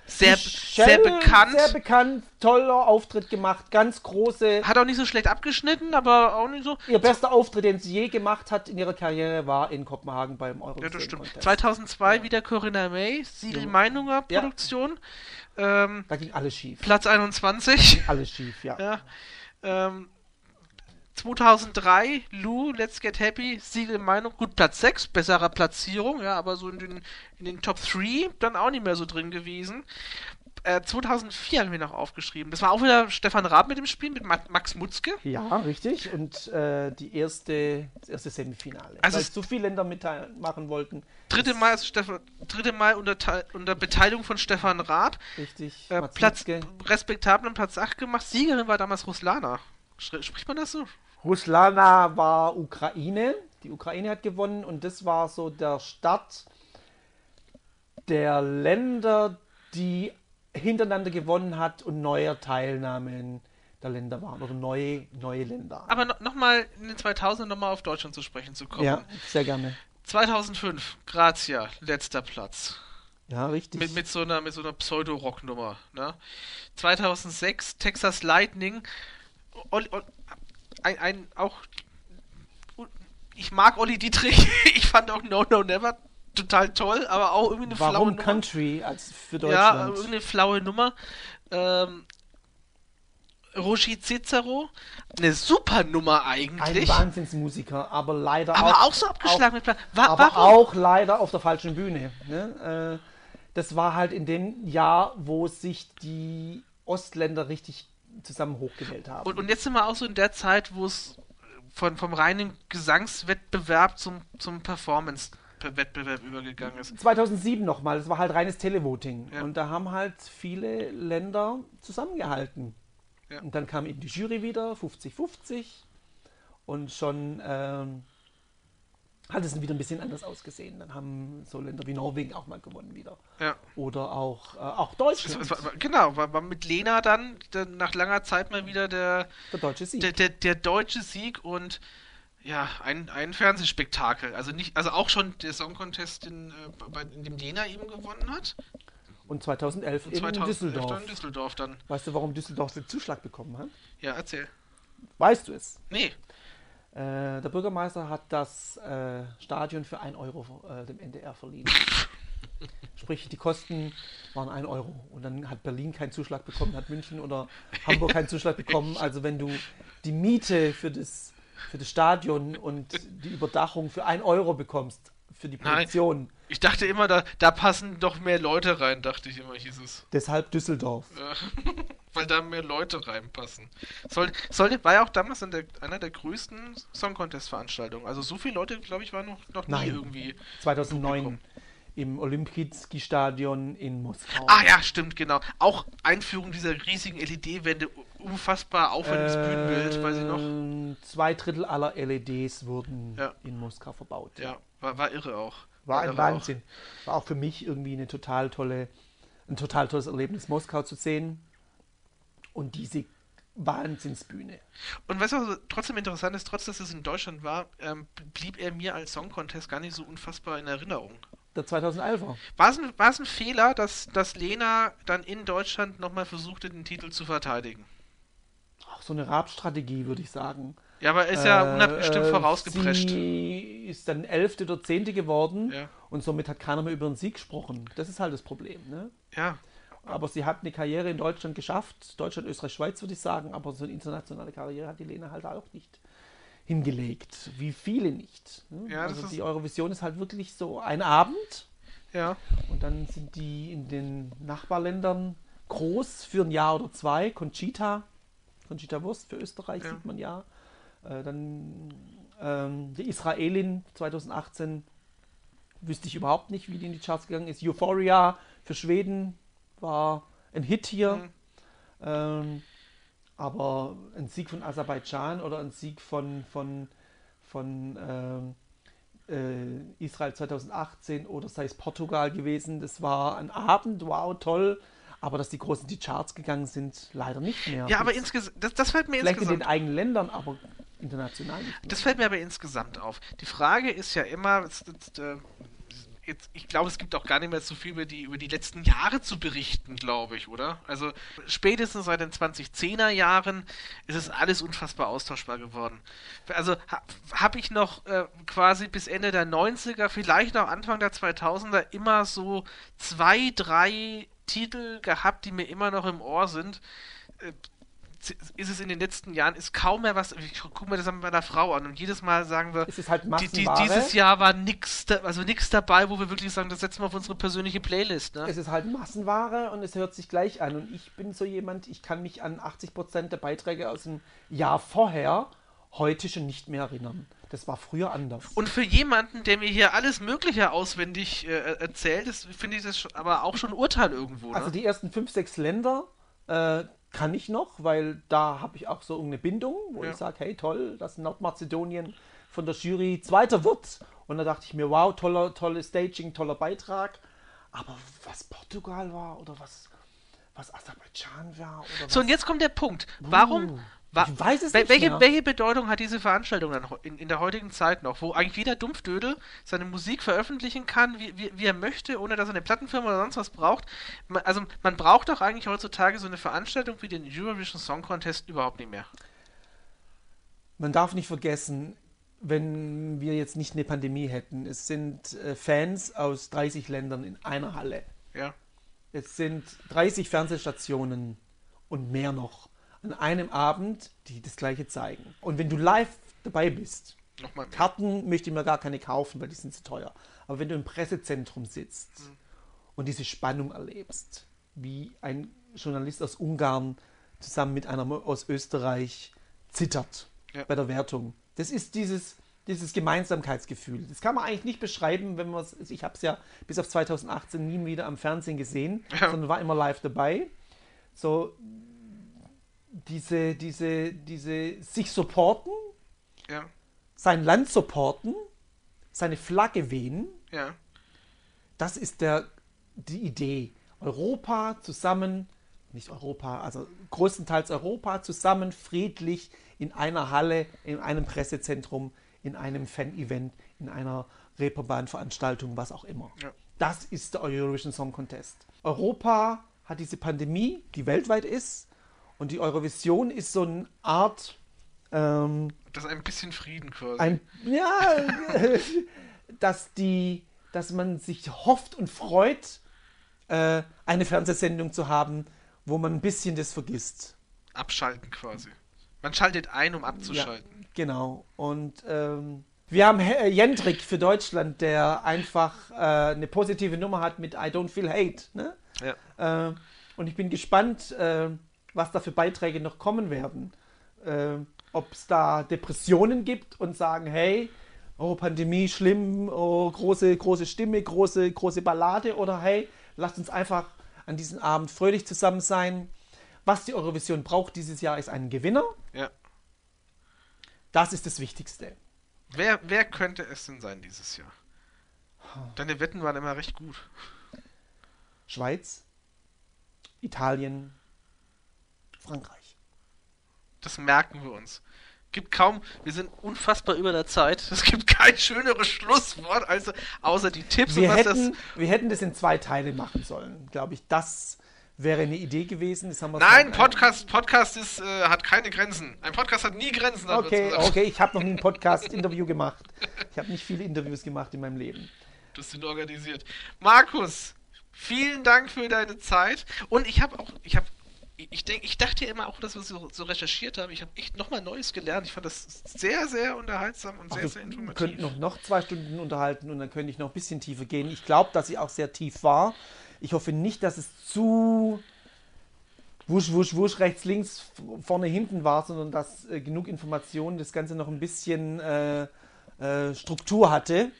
sehr, Michelle, sehr bekannt. Sehr bekannt, toller Auftritt gemacht, ganz große. Hat auch nicht so schlecht abgeschnitten, aber auch nicht so. Ihr bester Auftritt, den sie je gemacht hat in ihrer Karriere, war in Kopenhagen beim Ja, Eurovision das stimmt. Contest. 2002 wieder Corinna May, Siegel Ja. Meinunger Produktion. Ähm, Da ging alles schief. Platz 21. Alles schief, ja. ja. Ähm, 2003 Lou, Let's Get Happy, Siegel Meinung, gut Platz 6, besserer Platzierung, ja, aber so in den, in den Top 3 dann auch nicht mehr so drin gewesen. Äh, 2004 haben wir noch aufgeschrieben. Das war auch wieder Stefan Raab mit dem Spiel, mit Ma Max Mutzke. Ja, richtig. Und äh, die erste, das erste Semifinale. Also Weil es- zu viele Länder mitmachen wollten. Dritte Mal, also Stefan, dritte Mal unter, Teil- unter Beteiligung von Stefan Raab. Richtig. Äh, Platz, Mutzke. respektablen Platz 8 gemacht. Siegerin war damals Ruslana. Spricht man das so? Ruslana war Ukraine. Die Ukraine hat gewonnen und das war so der Start der Länder, die hintereinander gewonnen hat und neue Teilnahmen der Länder waren oder neue, neue Länder. Aber no, nochmal in den 2000 nochmal auf Deutschland zu sprechen zu kommen. ja, sehr gerne. 2005, Grazia, letzter Platz. Ja, richtig. Mit, mit so einer, mit so einer Pseudo-Rock-Nummer. Ne? 2006, Texas Lightning. Olli, Olli, ein, ein, auch. Ich mag Olli Dietrich. Ich fand auch No No Never total toll, aber auch irgendwie eine flaue Warum Nummer. Country als für Ja, Deutschland? irgendeine flaue Nummer. Ähm, Roger Cicero, eine super Nummer Ein eigentlich. Wahnsinnsmusiker, aber leider aber auch, auch so abgeschlagen mit Plan. Wa aber warum? auch leider auf der falschen Bühne. Ne? Äh, das war halt in dem Jahr, wo sich die Ostländer richtig zusammen hochgewählt haben. Und, und jetzt sind wir auch so in der Zeit, wo es von, vom reinen Gesangswettbewerb zum, zum Performance-Wettbewerb übergegangen ist. 2007 nochmal, das war halt reines Televoting. Ja. Und da haben halt viele Länder zusammengehalten. Ja. Und dann kam eben die Jury wieder, 50-50. Und schon ähm, hat es wieder ein bisschen anders ausgesehen. Dann haben so Länder wie Norwegen auch mal gewonnen wieder. Ja. Oder auch, äh, auch Deutschland, war, genau, war, war mit Lena dann, dann nach langer Zeit mal wieder der, der deutsche Sieg. der, der, der deutsche Sieg und ja, ein, ein Fernsehspektakel. Also nicht, also auch schon der Song Contest, in, äh, bei, in dem Lena eben gewonnen hat. Und 2011 Und in 2011 Düsseldorf. dann in Düsseldorf dann. Weißt du, warum Düsseldorf den Zuschlag bekommen hat? Ja, erzähl. Weißt du es? Nee. Äh, der Bürgermeister hat das äh, Stadion für 1 Euro äh, dem NDR verliehen. Sprich, die Kosten waren 1 Euro. Und dann hat Berlin keinen Zuschlag bekommen, hat München oder Hamburg keinen Zuschlag bekommen. Also wenn du die Miete für das, für das Stadion und die Überdachung für 1 Euro bekommst, für die Nein. Ich dachte immer, da, da passen doch mehr Leute rein, dachte ich immer, hieß es. deshalb Düsseldorf. Weil da mehr Leute reinpassen. Soll, sollte, war ja auch damals in der, einer der größten Song Contest Veranstaltungen. Also so viele Leute, glaube ich, waren noch, noch nie Nein. irgendwie. 2009 Publikum. im Olympijski-Stadion in Moskau. Ah ja, stimmt, genau. Auch Einführung dieser riesigen LED-Wände, unfassbar aufwendiges Bühnenbild, weiß ich noch. Ähm, Zwei Drittel aller LEDs wurden Ja. in Moskau verbaut. Ja, war, war irre auch. War ein Wahnsinn. War auch für mich irgendwie eine total tolle, ein total tolles Erlebnis, Moskau zu sehen. Und diese Wahnsinnsbühne. Auch. Und weißt du, was trotzdem interessant ist, trotz dass es in Deutschland war, ähm, blieb er mir als Song Contest gar nicht so unfassbar in Erinnerung. Der 2011er. War es ein, war es ein Fehler, dass, dass Lena dann in Deutschland nochmal versuchte, den Titel zu verteidigen? Auch so eine Rabstrategie, würde ich sagen. Ja, aber ist ja Äh, unbestimmt äh, vorausgeprescht. Sie ist dann Elfte oder Zehnte geworden Ja. und somit hat keiner mehr über den Sieg gesprochen. Das ist halt das Problem. Ne? Ja. Aber sie hat eine Karriere in Deutschland geschafft. Deutschland, Österreich, Schweiz würde ich sagen. Aber so eine internationale Karriere hat die Lena halt auch nicht hingelegt. Wie viele nicht. ne? Ja, das also die Eurovision ist halt wirklich so ein Abend. Ja. Und dann sind die in den Nachbarländern groß für ein Jahr oder zwei. Conchita, Conchita Wurst für Österreich Ja. sieht man ja. Äh, dann ähm, die Israelin 2018 wüsste ich überhaupt nicht, wie die in die Charts gegangen ist. Euphoria für Schweden war ein Hit hier. Mhm. Ähm, aber ein Sieg von Aserbaidschan oder ein Sieg von, von, von ähm, äh, Israel 2018 oder sei es Portugal gewesen, das war ein Abend, wow, toll. Aber dass die Großen in die Charts gegangen sind, leider nicht mehr. Ja, aber insgesamt, das, das fällt mir Vielleicht in insgesamt den eigenen Ländern, aber international nicht. Das fällt mir aber insgesamt auf. Die Frage ist ja immer, es- es- äh, jetzt, ich glaube, es gibt auch gar nicht mehr so viel über die, über die letzten Jahre zu berichten, glaube ich, oder? Also spätestens seit den 2010er Jahren ist es alles unfassbar austauschbar geworden. Also ha, habe ich noch äh, quasi bis Ende der 90er, vielleicht auch Anfang der 2000er immer so zwei, drei Titel gehabt, die mir immer noch im Ohr sind. Äh, ist es in den letzten Jahren, ist kaum mehr was, ich gucke mir das an meiner Frau an und jedes Mal sagen wir, halt die, die, dieses Jahr war da, also dabei, wo wir wirklich sagen, das setzen wir auf unsere persönliche Playlist. Ne? Es ist halt Massenware und es hört sich gleich an. Und ich bin so jemand, ich kann mich an 80% der Beiträge aus dem Jahr vorher heute schon nicht mehr erinnern. Das war früher anders. Und für jemanden, der mir hier alles Mögliche auswendig äh, erzählt, ist, finde ich das schon, aber auch schon ein Urteil irgendwo. Ne? Also die ersten fünf, sechs Länder äh, kann ich noch, weil da habe ich auch so eine Bindung, wo Ja. ich sage, hey toll, dass Nordmazedonien von der Jury Zweiter wird. Und da dachte ich mir, wow, toller, tolles Staging, toller Beitrag. Aber was Portugal war oder was, was Aserbaidschan war oder so, was und jetzt kommt der Punkt. Warum? Uh, ich weiß es wel- nicht welche, mehr. welche Bedeutung hat diese Veranstaltung dann in, in der heutigen Zeit noch, wo eigentlich jeder Dumpfdödel seine Musik veröffentlichen kann, wie, wie, wie er möchte, ohne dass er eine Plattenfirma oder sonst was braucht? Ma- Also man braucht doch eigentlich heutzutage so eine Veranstaltung wie den Eurovision Song Contest überhaupt nicht mehr. Man darf nicht vergessen, wenn wir jetzt nicht eine Pandemie hätten, es sind äh, Fans aus 30 Ländern in einer Halle. Ja. Es sind 30 Fernsehstationen und mehr noch. An einem Abend, die das gleiche zeigen. Und wenn du live dabei bist, Nochmal. Karten möchte ich mir gar keine kaufen, weil die sind zu teuer. Aber wenn du im Pressezentrum sitzt und diese Spannung erlebst, wie ein Journalist aus Ungarn zusammen mit einer aus Österreich zittert Ja. bei der Wertung, das ist dieses, dieses Gemeinsamkeitsgefühl. Das kann man eigentlich nicht beschreiben, wenn man es. Ich habe es ja bis auf 2018 nie wieder am Fernsehen gesehen, Ja. sondern war immer live dabei. So diese, diese, diese sich supporten, Ja, sein Land supporten, seine Flagge wehen, ja. das ist der, die Idee. Europa zusammen, nicht Europa, also größtenteils Europa zusammen, friedlich in einer Halle, in einem Pressezentrum, in einem Fan-Event, in einer Reeperbahn-Veranstaltung, was auch immer. Ja. Das ist der Eurovision Song Contest. Europa hat diese Pandemie, die weltweit ist, und die Eurovision ist so eine Art ähm, Das ist ein bisschen Frieden quasi. ein, ja, dass die, dass man sich hofft und freut, äh, eine Fernsehsendung zu haben, wo man ein bisschen das vergisst. Abschalten quasi. Man schaltet ein, um Ja, abzuschalten. genau. Und ähm, wir haben He- äh, Jendrik für Deutschland, der einfach äh, eine positive Nummer hat mit I don't feel hate. Ne? Ja. Äh, und ich bin gespannt, äh, was da für Beiträge noch kommen werden. Äh, Ob es da Depressionen gibt und sagen, hey, oh, Pandemie, schlimm, oh, große, große Stimme, große, große Ballade oder hey, lasst uns einfach an diesem Abend fröhlich zusammen sein. Was die Eurovision braucht dieses Jahr ist einen Gewinner. Ja. Das ist das Wichtigste. Wer, wer könnte es denn sein dieses Jahr? Deine Wetten waren immer recht gut. Schweiz, Italien, Frankreich. Das merken wir uns. Gibt kaum, wir sind unfassbar über der Zeit. Es gibt kein schöneres Schlusswort, also außer die Tipps Wir hätten, das. wir hätten das in zwei Teile machen sollen, glaube ich. Das wäre eine Idee gewesen. Das haben wir Nein, Podcast, Podcast ist, äh, hat keine Grenzen. Ein Podcast hat nie Grenzen. Okay, okay, ich habe noch nie ein Podcast-Interview gemacht. Ich habe nicht viele Interviews gemacht in meinem Leben. Das sind organisiert. Markus, vielen Dank für deine Zeit. Und ich habe auch, ich habe, ich denke, ich dachte ja immer auch, dass wir so, so recherchiert haben. Ich habe echt nochmal Neues gelernt. Ich fand das sehr, sehr unterhaltsam und Ach, sehr, wir sehr informativ. könnten noch, noch zwei Stunden unterhalten und dann könnte ich noch ein bisschen tiefer gehen. Ich glaube, dass sie auch sehr tief war. Ich hoffe nicht, dass es zu wusch, wusch, wusch, rechts, links, vorne, hinten war, sondern dass äh, genug Informationen das Ganze noch ein bisschen äh, äh, Struktur hatte.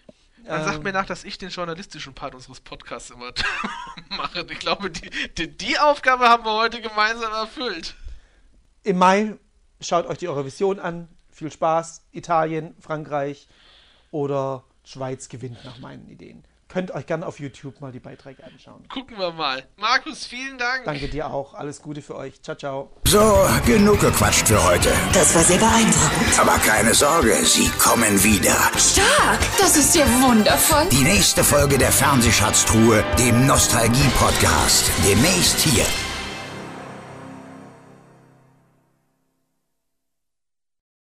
Man sagt Ähm, mir nach, dass ich den journalistischen Part unseres Podcasts immer mache. Ich glaube, die, die, die Aufgabe haben wir heute gemeinsam erfüllt. Im Mai schaut euch die Eurovision an. Viel Spaß. Italien, Frankreich oder Schweiz gewinnt nach meinen Ideen. Könnt euch gerne auf YouTube mal die Beiträge anschauen. Gucken wir mal. Markus, vielen Dank. Danke dir auch. Alles Gute für euch. Ciao, ciao. So, genug gequatscht für heute. Das war sehr beeindruckend. Aber keine Sorge, sie kommen wieder. Stark! Das ist ja wundervoll. Die nächste Folge der Fernsehschatztruhe, dem Nostalgie-Podcast. Demnächst hier.